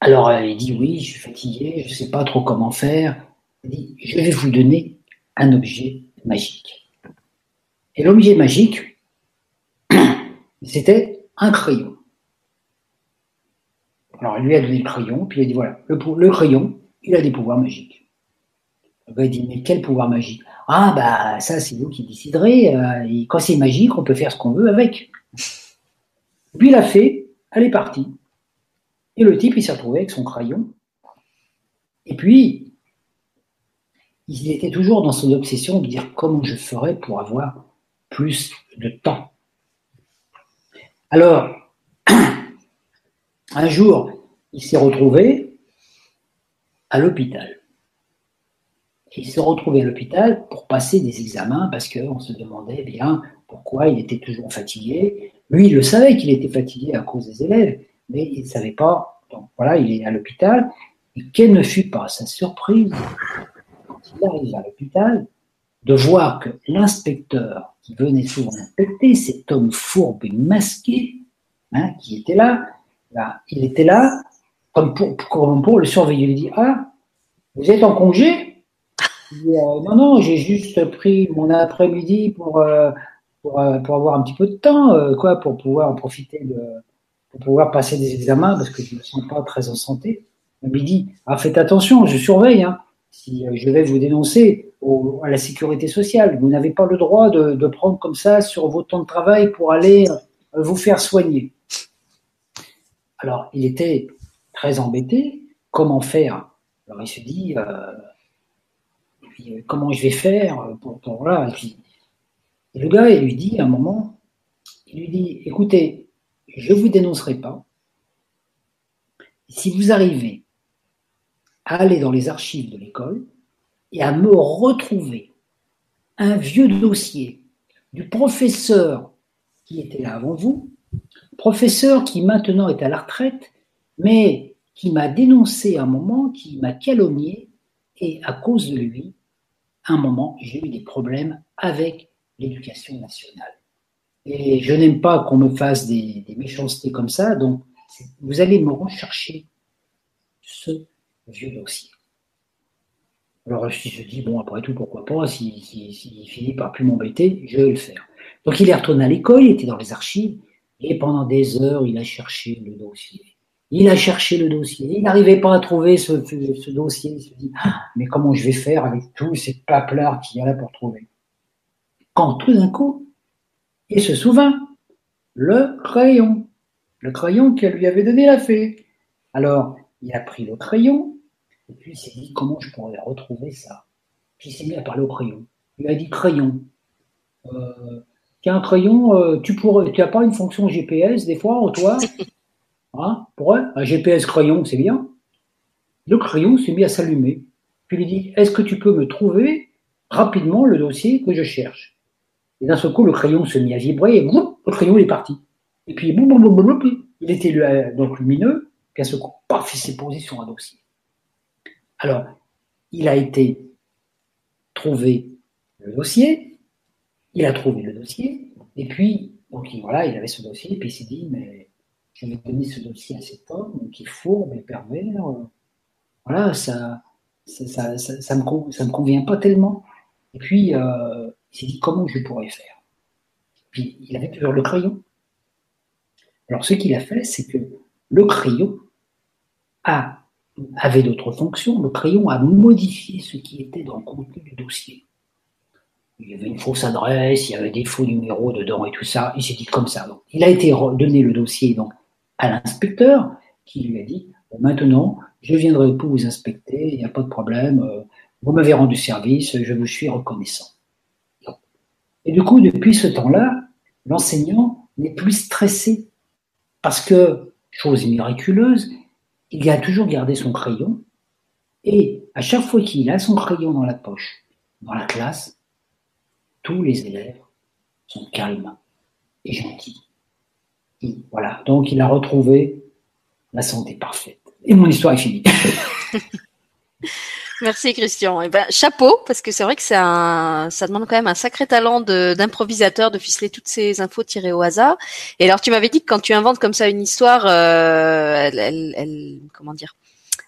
Alors il dit oui, je suis fatigué, je ne sais pas trop comment faire. Il dit je vais vous donner un objet magique. Et l'objet magique, [clears throat] c'était un crayon. Alors il lui a donné le crayon, puis il a dit voilà, le crayon, il a des pouvoirs magiques. Gars dit mais quel pouvoir magique Ah bah ça c'est vous qui déciderez. Euh, et quand c'est magique, on peut faire ce qu'on veut avec. Puis il a fait, elle est partie. Et le type, il s'est retrouvé avec son crayon. Et puis, il était toujours dans son obsession de dire comment je ferais pour avoir plus de temps. Alors, [clears throat] un jour, il s'est retrouvé à l'hôpital. Il s'est retrouvé à l'hôpital pour passer des examens parce qu'on se demandait bien pourquoi il était toujours fatigué. Lui, il le savait qu'il était fatigué à cause des élèves, mais il ne savait pas. Donc voilà, il est à l'hôpital. Et quelle ne fut pas sa surprise quand il arrive à l'hôpital de voir que l'inspecteur qui venait souvent inspecter, cet homme fourbe et masqué, hein, qui était là, il était là, comme pour, le surveiller. Il dit Ah, vous êtes en congé? Euh, Non, non, j'ai juste pris mon après-midi pour, euh, euh, pour, avoir un petit peu de temps, quoi, pour pouvoir en profiter pour pouvoir passer des examens parce que je ne me sens pas très en santé. Me dit, ah, faites attention, je surveille. Hein. Si je vais vous dénoncer à la sécurité sociale, vous n'avez pas le droit de, prendre comme ça sur vos temps de travail pour aller vous faire soigner. Alors, il était très embêté. Comment faire? Alors, il se dit, comment je vais faire pour, voilà. Et, le gars, il lui dit à un moment, il lui dit, écoutez, je ne vous dénoncerai pas. Si vous arrivez à aller dans les archives de l'école et à me retrouver un vieux dossier du professeur qui était là avant vous, professeur qui maintenant est à la retraite, mais qui m'a dénoncé un moment, qui m'a calomnié, et à cause de lui, un moment, j'ai eu des problèmes avec l'éducation nationale. Et je n'aime pas qu'on me fasse des, méchancetés comme ça, donc vous allez me rechercher ce vieux dossier. Alors je me dis, bon, après tout, pourquoi pas, s'il finit par plus m'embêter, je vais le faire. Donc il est retourné à l'école, il était dans les archives, et pendant des heures, il a cherché le dossier. Il a cherché le dossier, il n'arrivait pas à trouver ce, dossier, il se dit, ah, mais comment je vais faire avec tous ces paplards qu'il y a là pour trouver? Quand tout d'un coup, il se souvint. Le crayon. Le crayon qu'elle lui avait donné la fée. Alors, il a pris le crayon, et puis il s'est dit comment je pourrais retrouver ça? Puis il s'est mis à parler au crayon. Il a dit crayon. Euh, un crayon, euh, tu pourrais, tu n'as pas une fonction GPS des fois, toi? Hein Pour un GPS crayon, c'est bien. Le crayon s'est mis à s'allumer. Puis il lui dit Est-ce que tu peux me trouver rapidement le dossier que je cherche? Et d'un seul coup, le crayon se mit à vibrer et le crayon est parti. Et puis, il était euh, donc lumineux, puis à ce coup, paf, il s'est posé sur un dossier. Alors, il a été trouvé le dossier, il a trouvé le dossier, et puis, donc voilà, il avait ce dossier, puis il s'est dit, mais je vais donner ce dossier à cet homme qui est fourbe et pervers. Voilà, ça ça, ça me convient pas tellement. Et puis, euh, il s'est dit comment je pourrais faire? Puis il avait toujours le crayon. Alors ce qu'il a fait, c'est que le crayon a, avait d'autres fonctions. Le crayon a modifié ce qui était dans le contenu du dossier. Il y avait une fausse adresse, il y avait des faux numéros dedans et tout ça. Il s'est dit comme ça. il a été donné le dossier donc à l'inspecteur qui lui a dit maintenant je viendrai pour vous inspecter, il n'y a pas de problème. Euh, vous m'avez rendu service, je vous suis reconnaissant. Et du coup, depuis ce temps-là, l'enseignant n'est plus stressé parce que, chose miraculeuse, il a toujours gardé son crayon, et à chaque fois qu'il a son crayon dans la poche, dans la classe, tous les élèves sont calmes et gentils. Voilà, donc il a retrouvé la santé parfaite. Et mon histoire est finie. [laughs] Merci Christian. Eh ben chapeau parce que c'est vrai que un, ça demande quand même un sacré talent d'improvisateur de, ficeler toutes ces infos tirées au hasard. Et alors tu m'avais dit que quand tu inventes comme ça une histoire, euh, elle, comment dire,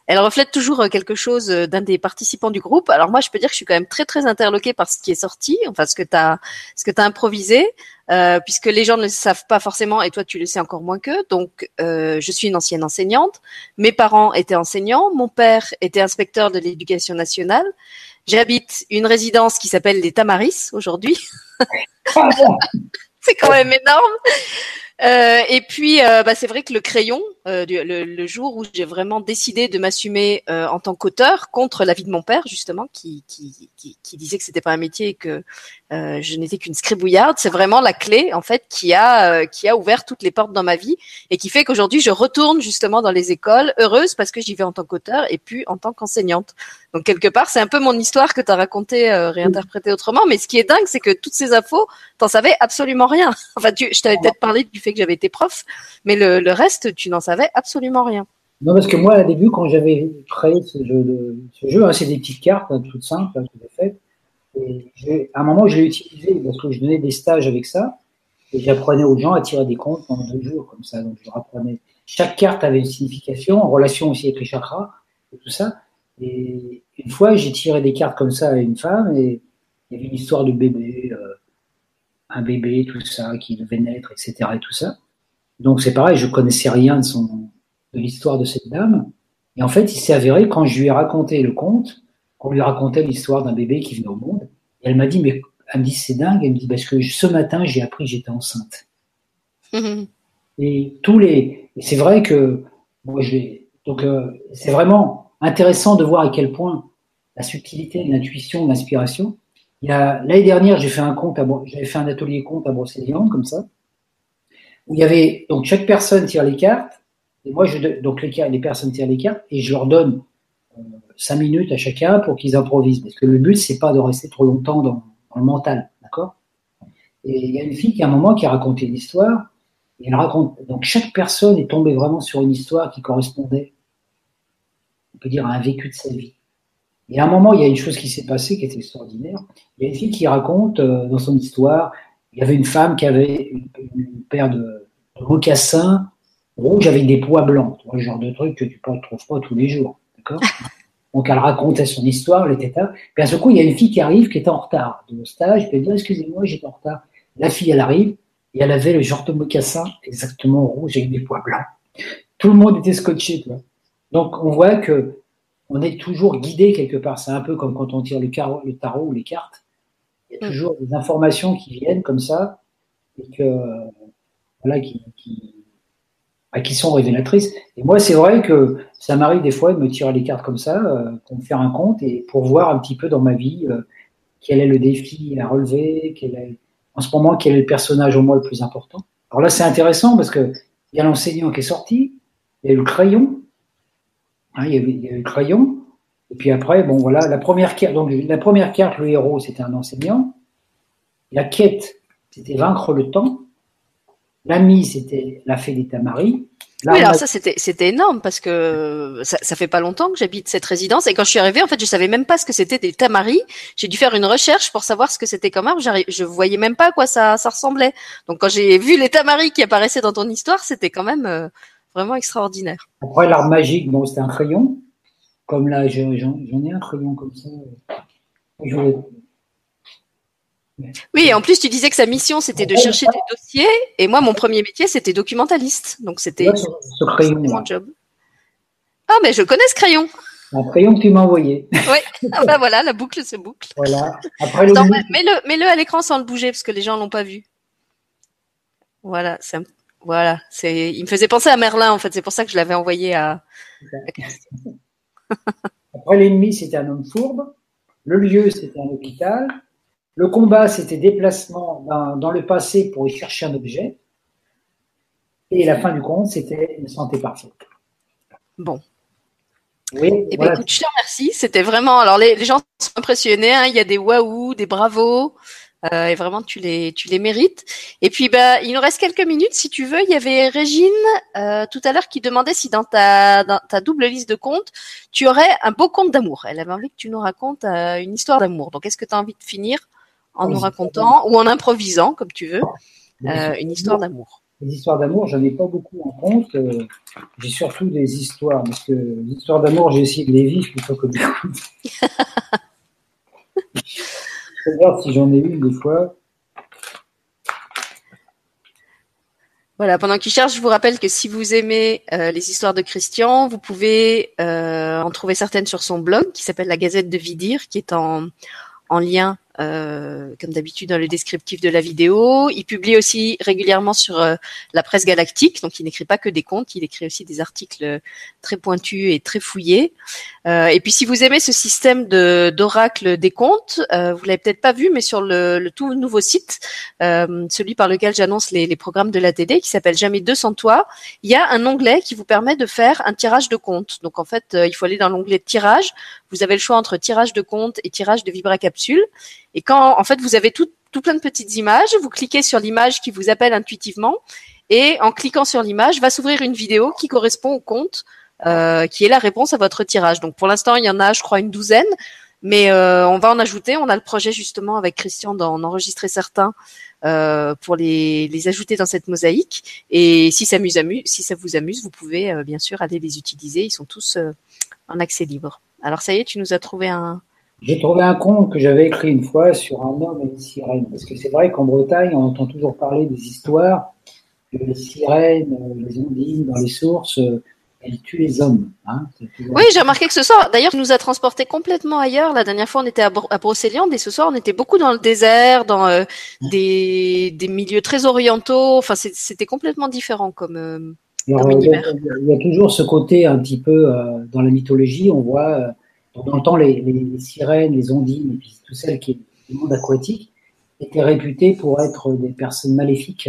elle reflète toujours euh, quelque chose euh, d'un des participants du groupe. Alors moi, je peux dire que je suis quand même très très interloquée par ce qui est sorti, enfin ce que tu as ce que tu as improvisé, euh, puisque les gens ne le savent pas forcément et toi tu le sais encore moins qu'eux. Donc euh, je suis une ancienne enseignante. Mes parents étaient enseignants. Mon père était inspecteur de l'éducation nationale. J'habite une résidence qui s'appelle les Tamaris aujourd'hui. [laughs] C'est quand même énorme. Euh, et puis, euh, bah, c'est vrai que le crayon, euh, le, le, jour où j'ai vraiment décidé de m'assumer en tant qu'auteur contre l'avis de mon père, justement, qui, qui, qui, qui disait que c'était pas un métier et que je n'étais qu'une scribouillarde, c'est vraiment la clé, en fait, qui a qui a ouvert toutes les portes dans ma vie et qui fait qu'aujourd'hui, je retourne justement dans les écoles heureuse parce que j'y vais en tant qu'auteur et puis en tant qu'enseignante. Donc quelque part, c'est un peu mon histoire que tu as racontée, réinterprétée autrement. Mais ce qui est dingue, c'est que toutes ces infos, t'en savais absolument rien. [laughs] Enfin, tu, je t'avais peut-être parlé du fait que j'avais été prof, mais le, reste, tu n'en savais absolument rien. Non, parce que moi, au début, quand j'avais créé ce jeu, jeu hein, c'est des petites cartes hein, toutes simples, hein, toutes faites. Et à un moment, je l'ai utilisé parce que je donnais des stages avec ça. Et j'apprenais aux gens à tirer des comptes pendant deux jours, comme ça. Donc, je leur apprenais. Chaque carte avait une signification, en relation aussi avec les chakras, et tout ça. Et une fois, j'ai tiré des cartes comme ça à une femme, et il y avait une histoire de bébé. Euh, un bébé, tout ça, qui devait naître, etc. et tout ça. Donc c'est pareil, je connaissais rien de son, de l'histoire de cette dame. Et en fait, il s'est avéré quand je lui ai raconté le conte, qu'on lui racontait l'histoire d'un bébé qui venait au monde. Et elle m'a dit, mais elle me dit c'est dingue. Elle me dit parce que ce matin j'ai appris que j'étais enceinte. [laughs] Et tous les, c'est vrai que moi je donc euh, c'est vraiment intéressant de voir à quel point la subtilité, l'intuition, l'inspiration l'année dernière, j'ai fait un compte, j'avais fait un atelier compte à Brocéliande, comme ça, où il y avait, donc chaque personne tire les cartes, et moi, je, donc les, les personnes tirent les cartes, et je leur donne euh, cinq minutes à chacun pour qu'ils improvisent. Parce que le but, c'est pas de rester trop longtemps dans, le mental, d'accord? Et il y a une fille qui, à un moment, qui a raconté une histoire, et elle raconte, donc chaque personne est tombée vraiment sur une histoire qui correspondait, on peut dire, à un vécu de sa vie. Et à un moment, il y a une chose qui s'est passée qui est extraordinaire. Il y a une fille qui raconte euh, dans son histoire, il y avait une femme qui avait une, paire de, mocassins rouges avec des pois blancs. Le genre de truc que tu ne trouves pas tous les jours. D'accord? [laughs] Donc elle racontait son histoire, elle était là. Puis à ce coup, il y a une fille qui arrive qui était en retard de stage. Puis elle dit Excusez-moi, j'étais en retard. La fille, elle arrive et elle avait le genre de mocassin exactement rouge avec des pois blancs. Tout le monde était scotché. Tu vois. Donc on voit que on est toujours guidé quelque part. C'est un peu comme quand on tire le, le tarot ou les cartes. Il y a mm. toujours des informations qui viennent comme ça et que voilà qui, qui, bah, qui sont révélatrices. Et moi, c'est vrai que ça m'arrive des fois de me tirer les cartes comme ça euh, pour me faire un compte et pour voir un petit peu dans ma vie euh, quel est le défi à relever, quel est, en ce moment quel est le personnage au moins le plus important. Alors là, c'est intéressant parce que il y a l'enseignant qui est sorti, il y a eu le crayon, Hein, il, y avait, le crayon. Et puis après, bon voilà, la première carte, donc la première carte, le héros, c'était un enseignant. La quête, c'était vaincre le temps. L'ami, c'était la fée des Tamaris. oui, alors ça c'était c'était énorme parce que ça, ça fait pas longtemps que j'habite cette résidence et quand je suis arrivée en fait je savais même pas ce que c'était des tamaris. J'ai dû faire une recherche pour savoir ce que c'était comme arbre. Je voyais même pas à quoi ça ça ressemblait. Donc quand j'ai vu les tamaris qui apparaissaient dans ton histoire, c'était quand même euh, vraiment extraordinaire. Après, l'art magique, bon, c'était un crayon. Comme là, j'en ai un crayon comme ça. Oui, en plus, tu disais que sa mission, c'était de chercher des dossiers. Et moi, mon premier métier, c'était documentaliste. Donc, c'était mon job. Ah, mais je connais ce crayon. Un crayon que tu m'as envoyé. Oui, ah, bah voilà, la boucle se boucle. Voilà. Après, mets-le mets -le à l'écran sans le bouger, parce que les gens l'ont pas vu. Voilà, c'est un voilà, c'est, il me faisait penser à Merlin en fait, c'est pour ça que je l'avais envoyé à. Après l'ennemi, c'était un homme fourbe. Le lieu, c'était un hôpital. Le combat, c'était déplacement dans, le passé pour y chercher un objet. Et la fin du conte, c'était une santé parfaite. Bon. Oui. Eh ben, écoute, je te remercie. C'était vraiment. Alors les, gens sont impressionnés. Hein. Il y a des waouh, des bravos. Euh, et vraiment tu les tu les mérites. Et puis bah il nous reste quelques minutes si tu veux. Il y avait Régine euh, tout à l'heure qui demandait si dans ta dans ta double liste de contes tu aurais un beau conte d'amour. Elle avait envie que tu nous racontes euh, une histoire d'amour. Donc est-ce que tu as envie de finir en nous racontant ou en improvisant comme tu veux une histoire d'amour? Les histoires d'amour, j'en ai pas beaucoup en compte. j'ai surtout des histoires parce que les histoires d'amour, j'ai essayé de les vivre plutôt que de vais [laughs] voir si j'en ai une des fois. Voilà, pendant qu'il cherche, je vous rappelle que si vous aimez euh, les histoires de Christian, vous pouvez euh, en trouver certaines sur son blog qui s'appelle la Gazette de Vidir, qui est en, en lien euh, comme d'habitude dans le descriptif de la vidéo. Il publie aussi régulièrement sur euh, la presse galactique, donc il n'écrit pas que des contes, il écrit aussi des articles très pointus et très fouillés. Euh, et puis si vous aimez ce système de d'oracle des contes, euh, vous l'avez peut-être pas vu, mais sur le, le tout nouveau site, celui par lequel j'annonce les, les, programmes de la TD, qui s'appelle Jamais deux sans toi, il y a un onglet qui vous permet de faire un tirage de comptes. Donc en fait, il faut aller dans l'onglet tirage. Vous avez le choix entre tirage de comptes et tirage de vibra capsule. Et quand, en fait, vous avez tout, plein de petites images, vous cliquez sur l'image qui vous appelle intuitivement, et en cliquant sur l'image, va s'ouvrir une vidéo qui correspond au compte, euh, qui est la réponse à votre tirage. Donc pour l'instant, il y en a, je crois, une douzaine, mais euh, on va en ajouter. On a le projet justement avec Christian d'en enregistrer certains euh, pour les, les ajouter dans cette mosaïque. Et si ça, si ça vous amuse, vous pouvez euh, bien sûr aller les utiliser. Ils sont tous euh, en accès libre. Alors ça y est, tu nous as trouvé un, j'ai trouvé un conte que j'avais écrit une fois sur un homme et une sirène. Parce que c'est vrai qu'en Bretagne, on entend toujours parler des histoires que les sirènes, les ondines dans les sources, elles tuent les hommes. Hein. Oui, j'ai remarqué que ce soir, d'ailleurs, nous a transporté complètement ailleurs. La dernière fois, on était à, à Brocéliande et ce soir, on était beaucoup dans le désert, dans euh, des, des, milieux très orientaux. Enfin, c'était complètement différent comme, euh, comme. Il y a toujours ce côté un petit peu euh, dans la mythologie. On voit dans le temps, les, sirènes, les ondines, et puis tout celles qui du monde aquatique, étaient réputées pour être des personnes maléfiques.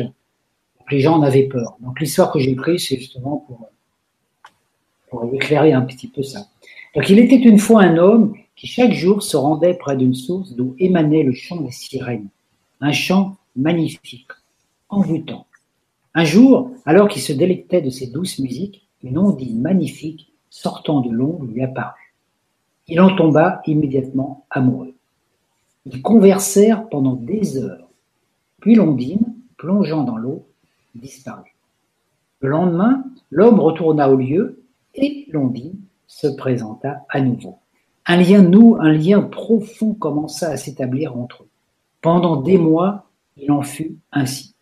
les gens en avaient peur. Donc l'histoire que j'ai prise, c'est justement pour, pour éclairer un petit peu ça. Donc il était une fois un homme qui chaque jour se rendait près d'une source d'où émanait le chant des sirènes. Un chant magnifique, envoûtant. Un jour, alors qu'il se délectait de ces douces musiques, une ondine magnifique sortant de l'ombre lui apparut. Il en tomba immédiatement amoureux. Ils conversèrent pendant des heures. Puis l'ondine, plongeant dans l'eau, disparut. Le lendemain, l'homme retourna au lieu et l'ondine se présenta à nouveau. Un lien nou, un lien profond commença à s'établir entre eux. Pendant des mois, il en fut ainsi.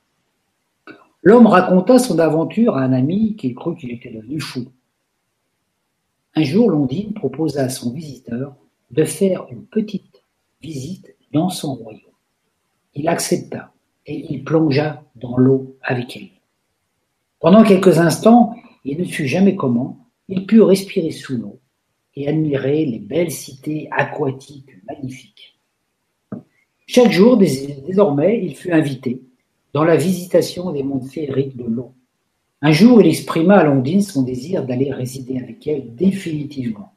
L'homme raconta son aventure à un ami qu'il crut qu'il était devenu fou. Un jour, Londine proposa à son visiteur de faire une petite visite dans son royaume. Il accepta et il plongea dans l'eau avec elle. Pendant quelques instants, il ne sut jamais comment, il put respirer sous l'eau et admirer les belles cités aquatiques magnifiques. Chaque jour, désormais, il fut invité dans la visitation des mondes féeriques de l'eau. Un jour, il exprima à Londine son désir d'aller résider avec elle définitivement.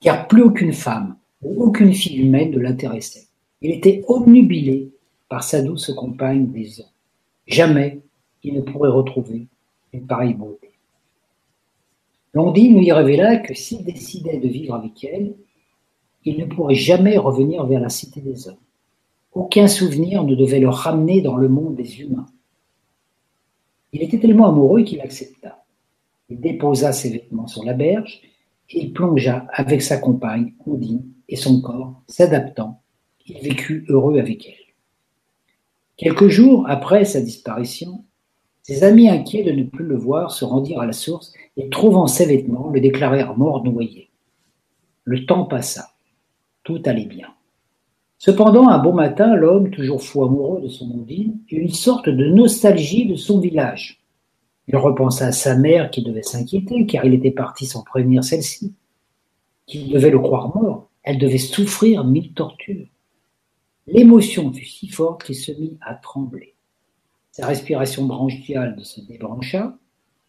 Car plus aucune femme ou aucune fille humaine ne l'intéressait. Il était omnubilé par sa douce compagne des eaux. Jamais il ne pourrait retrouver une pareille beauté. Londine lui révéla que s'il décidait de vivre avec elle, il ne pourrait jamais revenir vers la cité des hommes. Aucun souvenir ne devait le ramener dans le monde des humains. Il était tellement amoureux qu'il accepta. Il déposa ses vêtements sur la berge et il plongea avec sa compagne, Ondine, et son corps, s'adaptant, il vécut heureux avec elle. Quelques jours après sa disparition, ses amis inquiets de ne plus le voir se rendirent à la source et, trouvant ses vêtements, le déclarèrent mort noyé. Le temps passa. Tout allait bien. Cependant, un beau matin, l'homme, toujours fou amoureux de son Ondine, eut une sorte de nostalgie de son village. Il repensa à sa mère qui devait s'inquiéter, car il était parti sans prévenir celle-ci. Qu'il devait le croire mort, elle devait souffrir mille tortures. L'émotion fut si forte qu'il se mit à trembler. Sa respiration branchiale se débrancha,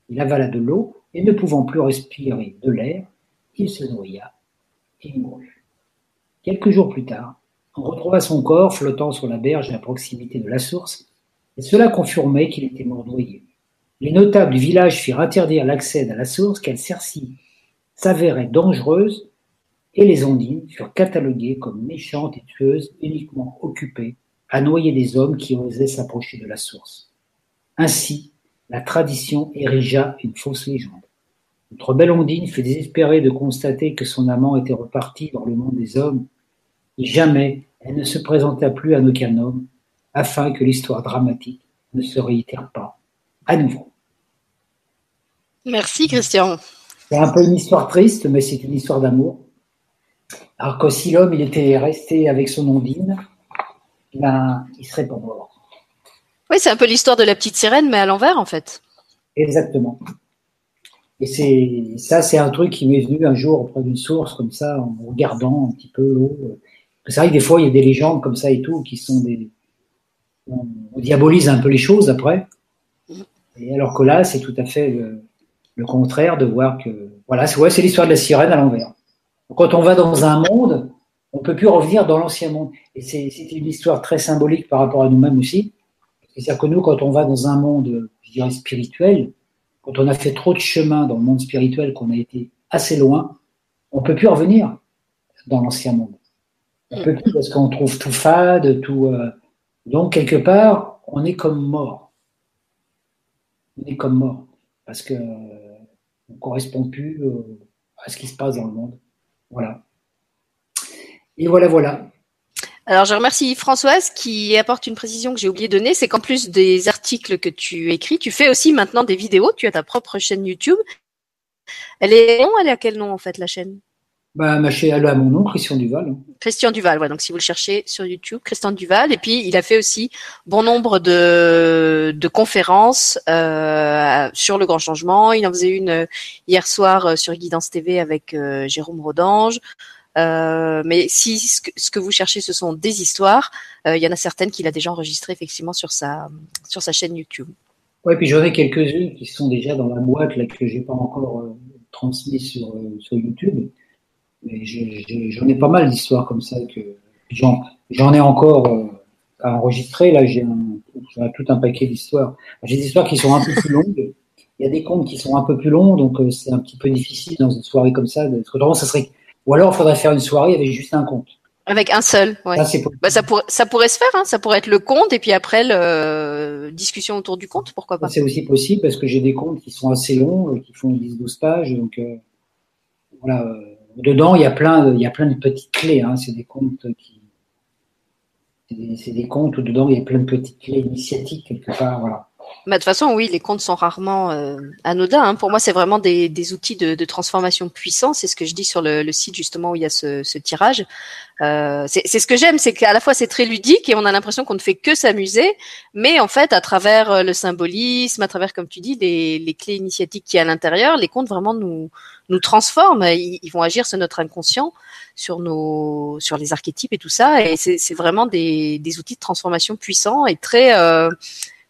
il avala de l'eau et ne pouvant plus respirer de l'air, il se noya et mourut. Quelques jours plus tard, on retrouva son corps flottant sur la berge à proximité de la source, et cela confirmait qu'il était mort noyé. Les notables du village firent interdire l'accès à la source celle-ci s'avérait dangereuse et les ondines furent cataloguées comme méchantes et tueuses uniquement occupées à noyer des hommes qui osaient s'approcher de la source. Ainsi, la tradition érigea une fausse légende. Notre belle Ondine fut désespérée de constater que son amant était reparti dans le monde des hommes, et jamais elle ne se présenta plus à aucun homme, afin que l'histoire dramatique ne se réitère pas à nouveau. Merci Christian. C'est un peu une histoire triste, mais c'est une histoire d'amour. Alors que si l'homme il était resté avec son ondine, ben, il serait pas mort. Oui, c'est un peu l'histoire de la petite sirène, mais à l'envers en fait. Exactement. Et c'est ça, c'est un truc qui m'est venu un jour auprès d'une source comme ça, en regardant un petit peu l'eau. C'est vrai que des fois, il y a des légendes comme ça et tout qui sont des. On, diabolise un peu les choses après. Et alors que là, c'est tout à fait le, contraire de voir que. Voilà, c'est ouais, l'histoire de la sirène à l'envers. Quand on va dans un monde, on peut plus revenir dans l'ancien monde. Et c'est une histoire très symbolique par rapport à nous-mêmes aussi. C'est-à-dire que nous, quand on va dans un monde, je dirais, spirituel, quand on a fait trop de chemin dans le monde spirituel, qu'on a été assez loin, on peut plus revenir dans l'ancien monde. On peut plus parce qu'on trouve tout fade, tout. Euh, donc quelque part, on est comme mort. On est comme mort parce que euh, on correspond plus à ce qui se passe dans le monde. Voilà. Et voilà, voilà. Alors, je remercie Françoise qui apporte une précision que j'ai oublié de donner, c'est qu'en plus des articles que tu écris, tu fais aussi maintenant des vidéos. Tu as ta propre chaîne YouTube. Elle est elle est à quel nom en fait la chaîne? Bah, ma chaîne, elle a mon nom, Christian Duval. Christian Duval, ouais. Donc si vous le cherchez sur YouTube, Christian Duval. Et puis il a fait aussi bon nombre de, de conférences euh, sur le grand changement. Il en faisait une euh, hier soir euh, sur Guidance TV avec Jérôme Rodange. Euh, mais si ce que, vous cherchez, ce sont des histoires, euh, il y en a certaines qu'il a déjà enregistrées effectivement sur sa, sur sa chaîne YouTube. Oui, puis j'en ai quelques-unes qui sont déjà dans la boîte là, que j'ai pas encore euh, transmis sur, sur YouTube. Mais j'en ai, pas mal d'histoires comme ça que j'en ai encore à enregistrer. Là, j'ai tout un paquet d'histoires. J'ai des histoires qui sont un peu plus longues. Il y a des contes qui sont un peu plus longs, donc c'est un petit peu difficile dans une soirée comme ça. Autrement, ça serait ou alors, il faudrait faire une soirée avec juste un compte. Avec un seul, ouais. Ça, bah, ça, ça pourrait se faire, hein. ça pourrait être le compte et puis après le euh, discussion autour du compte, pourquoi pas. C'est aussi possible parce que j'ai des comptes qui sont assez longs, euh, qui font 10-12 pages, donc euh, voilà. Dedans, il y a plein, y a plein de petites clés. Hein. C'est des comptes qui, c'est des, comptes où dedans il y a plein de petites clés initiatiques quelque part, voilà. Bah, de toute façon, oui, les comptes sont rarement euh, anodins. Hein. Pour moi, c'est vraiment des, outils de, transformation puissants. C'est ce que je dis sur le, site justement où il y a ce, tirage. Euh, c'est ce que j'aime, c'est qu'à la fois c'est très ludique et on a l'impression qu'on ne fait que s'amuser, mais en fait, à travers euh, le symbolisme, à travers, comme tu dis, les, clés initiatiques qui y a à l'intérieur, les comptes vraiment nous nous transforment. Ils, vont agir sur notre inconscient, sur nos, sur les archétypes et tout ça. Et c'est vraiment des, des outils de transformation puissants et très euh,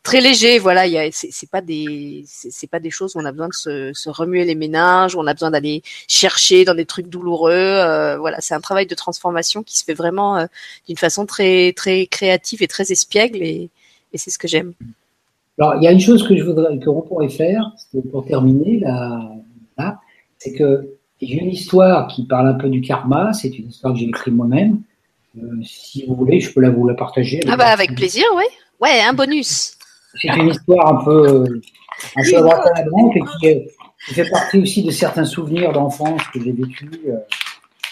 très léger. Voilà, c'est pas des c'est pas des choses où on a besoin de se, se, remuer les méninges, où on a besoin d'aller chercher dans des trucs douloureux. Euh, voilà, c'est un travail de transformation qui se fait vraiment euh, d'une façon très très créative et très espiègle et, et c'est ce que j'aime. Alors, il y a une chose que je voudrais que pourrait faire pour terminer là, là c'est que j'ai une histoire qui parle un peu du karma. C'est une histoire que j'ai écrite moi-même. Euh, si vous voulez, je peux la vous la partager. Ah bah avec plaisir, oui. Ouais, un bonus c'est une histoire un peu, un peu à droite à la et qui, fait partie aussi de certains souvenirs d'enfance que j'ai vécu. Euh,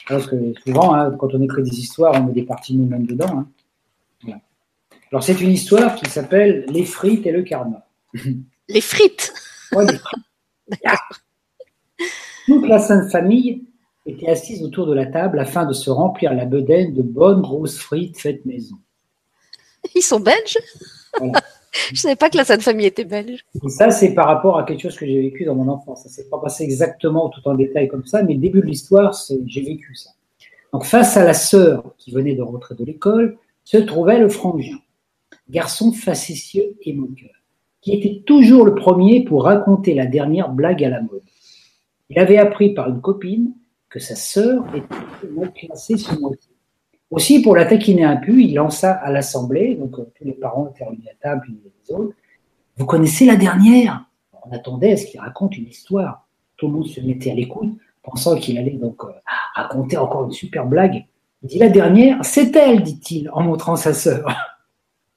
parce que souvent, hein, quand on écrit des histoires, on met des parties nous-mêmes dedans. Hein. Alors, c'est une histoire qui s'appelle Les frites et le karma. Les frites Oui, les frites. [laughs] Toute la Sainte Famille était assise autour de la table afin de se remplir la bedaine de bonnes grosses frites faites maison. Ils sont belges? Voilà. Je savais pas que la Sainte Famille était belge. ça, c'est par rapport à quelque chose que j'ai vécu dans mon enfance. Ça s'est pas passé exactement tout en détail comme ça, mais le début de l'histoire, j'ai vécu ça. Donc, face à la sœur qui venait de rentrer de l'école, se trouvait le frangin. garçon facétieux et moqueur, qui était toujours le premier pour raconter la dernière blague à la mode. Il avait appris par une copine que sa sœur était mal classée ce mois-ci. Aussi, pour la taquiner un peu, il lança à l'assemblée, donc euh, tous les parents étaient réunis à table, puis les autres. Vous connaissez la dernière? On attendait à ce qu'il raconte une histoire. Tout le monde se mettait à l'écoute, pensant qu'il allait donc euh, raconter encore une super blague. Il dit la dernière, c'est elle, dit-il, en montrant sa sœur.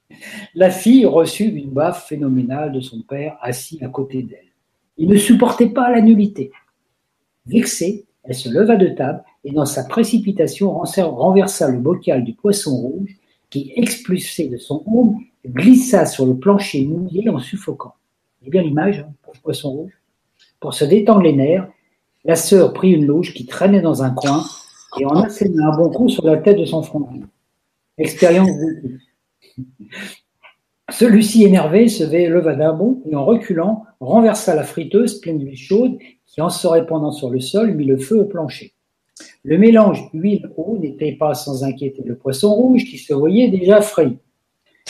[laughs] La fille reçut une baffe phénoménale de son père assis à côté d'elle. Il ne supportait pas la nullité. Vexée, elle se leva de table et dans sa précipitation renversa le bocal du poisson rouge qui, expulsé de son ombre, glissa sur le plancher mouillé en suffoquant. C'est bien l'image, hein, poisson rouge? Pour se détendre les nerfs, la sœur prit une louche qui traînait dans un coin et en asséna un bon coup sur la tête de son front. Expérience Celui-ci, énervé, se leva d'un bond et en reculant, renversa la friteuse pleine d'huile chaude qui, en se répandant sur le sol, mit le feu au plancher. Le mélange huile-eau n'était pas sans inquiéter le poisson rouge qui se voyait déjà frit.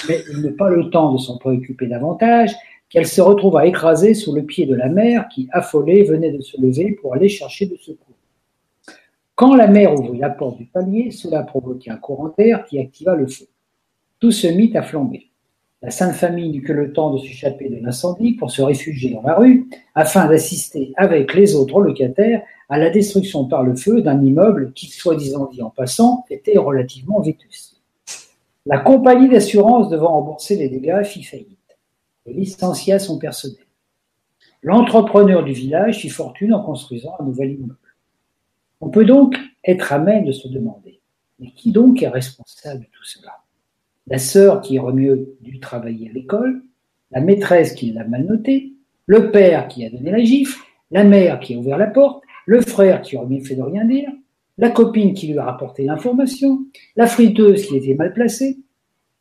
Mais il n'eut pas le temps de s'en préoccuper davantage qu'elle se retrouva écrasée sous le pied de la mère qui, affolée, venait de se lever pour aller chercher de secours. Quand la mère ouvrit la porte du palier, cela provoqua un courant d'air qui activa le feu. Tout se mit à flamber. La Sainte Famille n'eut que le temps de s'échapper de l'incendie pour se réfugier dans la rue, afin d'assister avec les autres locataires à la destruction par le feu d'un immeuble qui, soi-disant dit en passant, était relativement vétuste. La compagnie d'assurance devant rembourser les dégâts fit faillite et licencia son personnel. L'entrepreneur du village fit fortune en construisant un nouvel immeuble. On peut donc être amène de se demander, mais qui donc est responsable de tout cela? La sœur qui aurait mieux dû travailler à l'école, la maîtresse qui l'a mal noté, le père qui a donné la gifle, la mère qui a ouvert la porte, le frère qui aurait bien fait de rien dire, la copine qui lui a rapporté l'information, la friteuse qui était mal placée.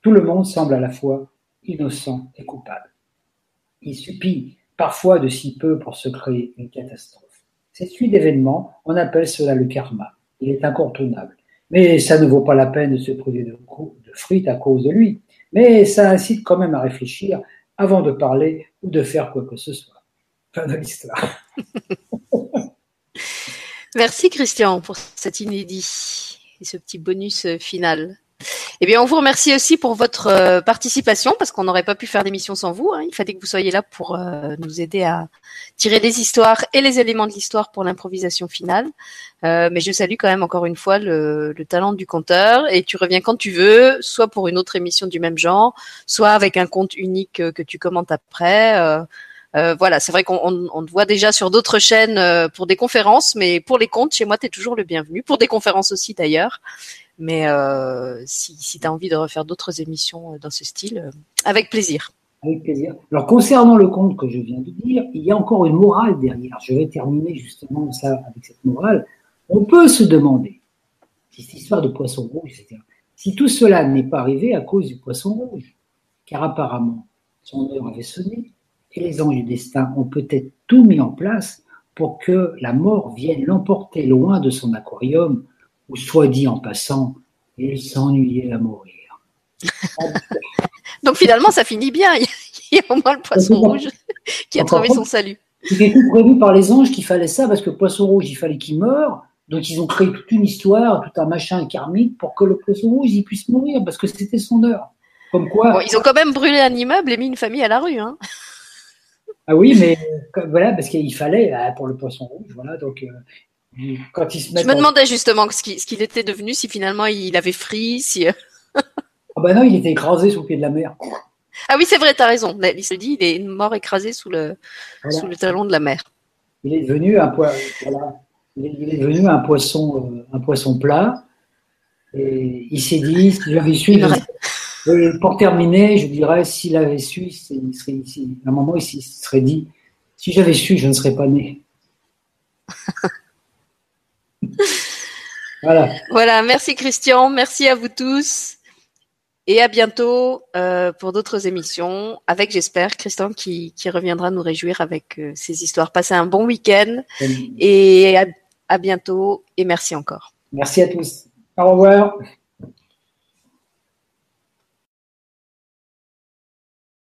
Tout le monde semble à la fois innocent et coupable. Il suffit parfois de si peu pour se créer une catastrophe. Cette suite d'événements, on appelle cela le karma. Il est incontournable. Mais ça ne vaut pas la peine de se priver de, de frites à cause de lui. Mais ça incite quand même à réfléchir avant de parler ou de faire quoi que ce soit. Fin de l'histoire. [laughs] Merci Christian pour cet inédit et ce petit bonus final. Eh bien, on vous remercie aussi pour votre euh, participation parce qu'on n'aurait pas pu faire l'émission sans vous. Hein. Il fallait que vous soyez là pour euh, nous aider à tirer les histoires et les éléments de l'histoire pour l'improvisation finale. Euh, mais je salue quand même encore une fois le, le, talent du conteur et tu reviens quand tu veux, soit pour une autre émission du même genre, soit avec un conte unique que tu commentes après. Voilà, c'est vrai qu'on on, te voit déjà sur d'autres chaînes pour des conférences, mais pour les contes, chez moi, tu es toujours le bienvenu. Pour des conférences aussi d'ailleurs. Mais euh, si, si tu as envie de refaire d'autres émissions euh, dans ce style, euh, avec plaisir. Avec plaisir. Alors concernant le conte que je viens de dire, il y a encore une morale derrière. Je vais terminer justement ça avec cette morale. On peut se demander, si cette histoire de poisson rouge, etc., si tout cela n'est pas arrivé à cause du poisson rouge, car apparemment son heure avait sonné et les anges du destin ont peut-être tout mis en place pour que la mort vienne l'emporter loin de son aquarium ou soit dit en passant, il s'ennuyait à mourir. [laughs] Donc finalement, ça finit bien. Il y a au moins le poisson rouge qui a trouvé son salut. C'était tout prévu par les anges qu'il fallait ça, parce que le poisson rouge, il fallait qu'il meure. Donc ils ont créé toute une histoire, tout un machin karmique pour que le poisson rouge il puisse mourir, parce que c'était son heure. Comme quoi. ils ont quand même brûlé un immeuble et mis une famille à la rue. Hein. Ah oui, mais voilà, parce qu'il fallait ah, pour le poisson rouge, voilà. Donc euh, quand se Je me demandais justement ce qu'il était devenu, si finalement il avait fri, si. [laughs] ah bah non, il était écrasé sous le pied de la mer. Ah oui, c'est vrai, tu as raison. Il se dit, il est mort écrasé sous le, sous le talon de la mer. Il est devenu un, il est devenu un poisson, euh, un poisson plat. Et il s'est dit, si j'avais su, pour terminer, je dirais, s'il avait su, il serait, ici. à un moment, il se serait dit, si j'avais su, je ne serais pas né. [laughs] [laughs] voilà. Voilà, merci Christian, merci à vous tous. Et à bientôt euh, pour d'autres émissions avec, j'espère, Christian qui, qui, reviendra nous réjouir avec euh, ses histoires. Passez un bon week-end et à, à bientôt et merci encore. Merci à tous. Au revoir.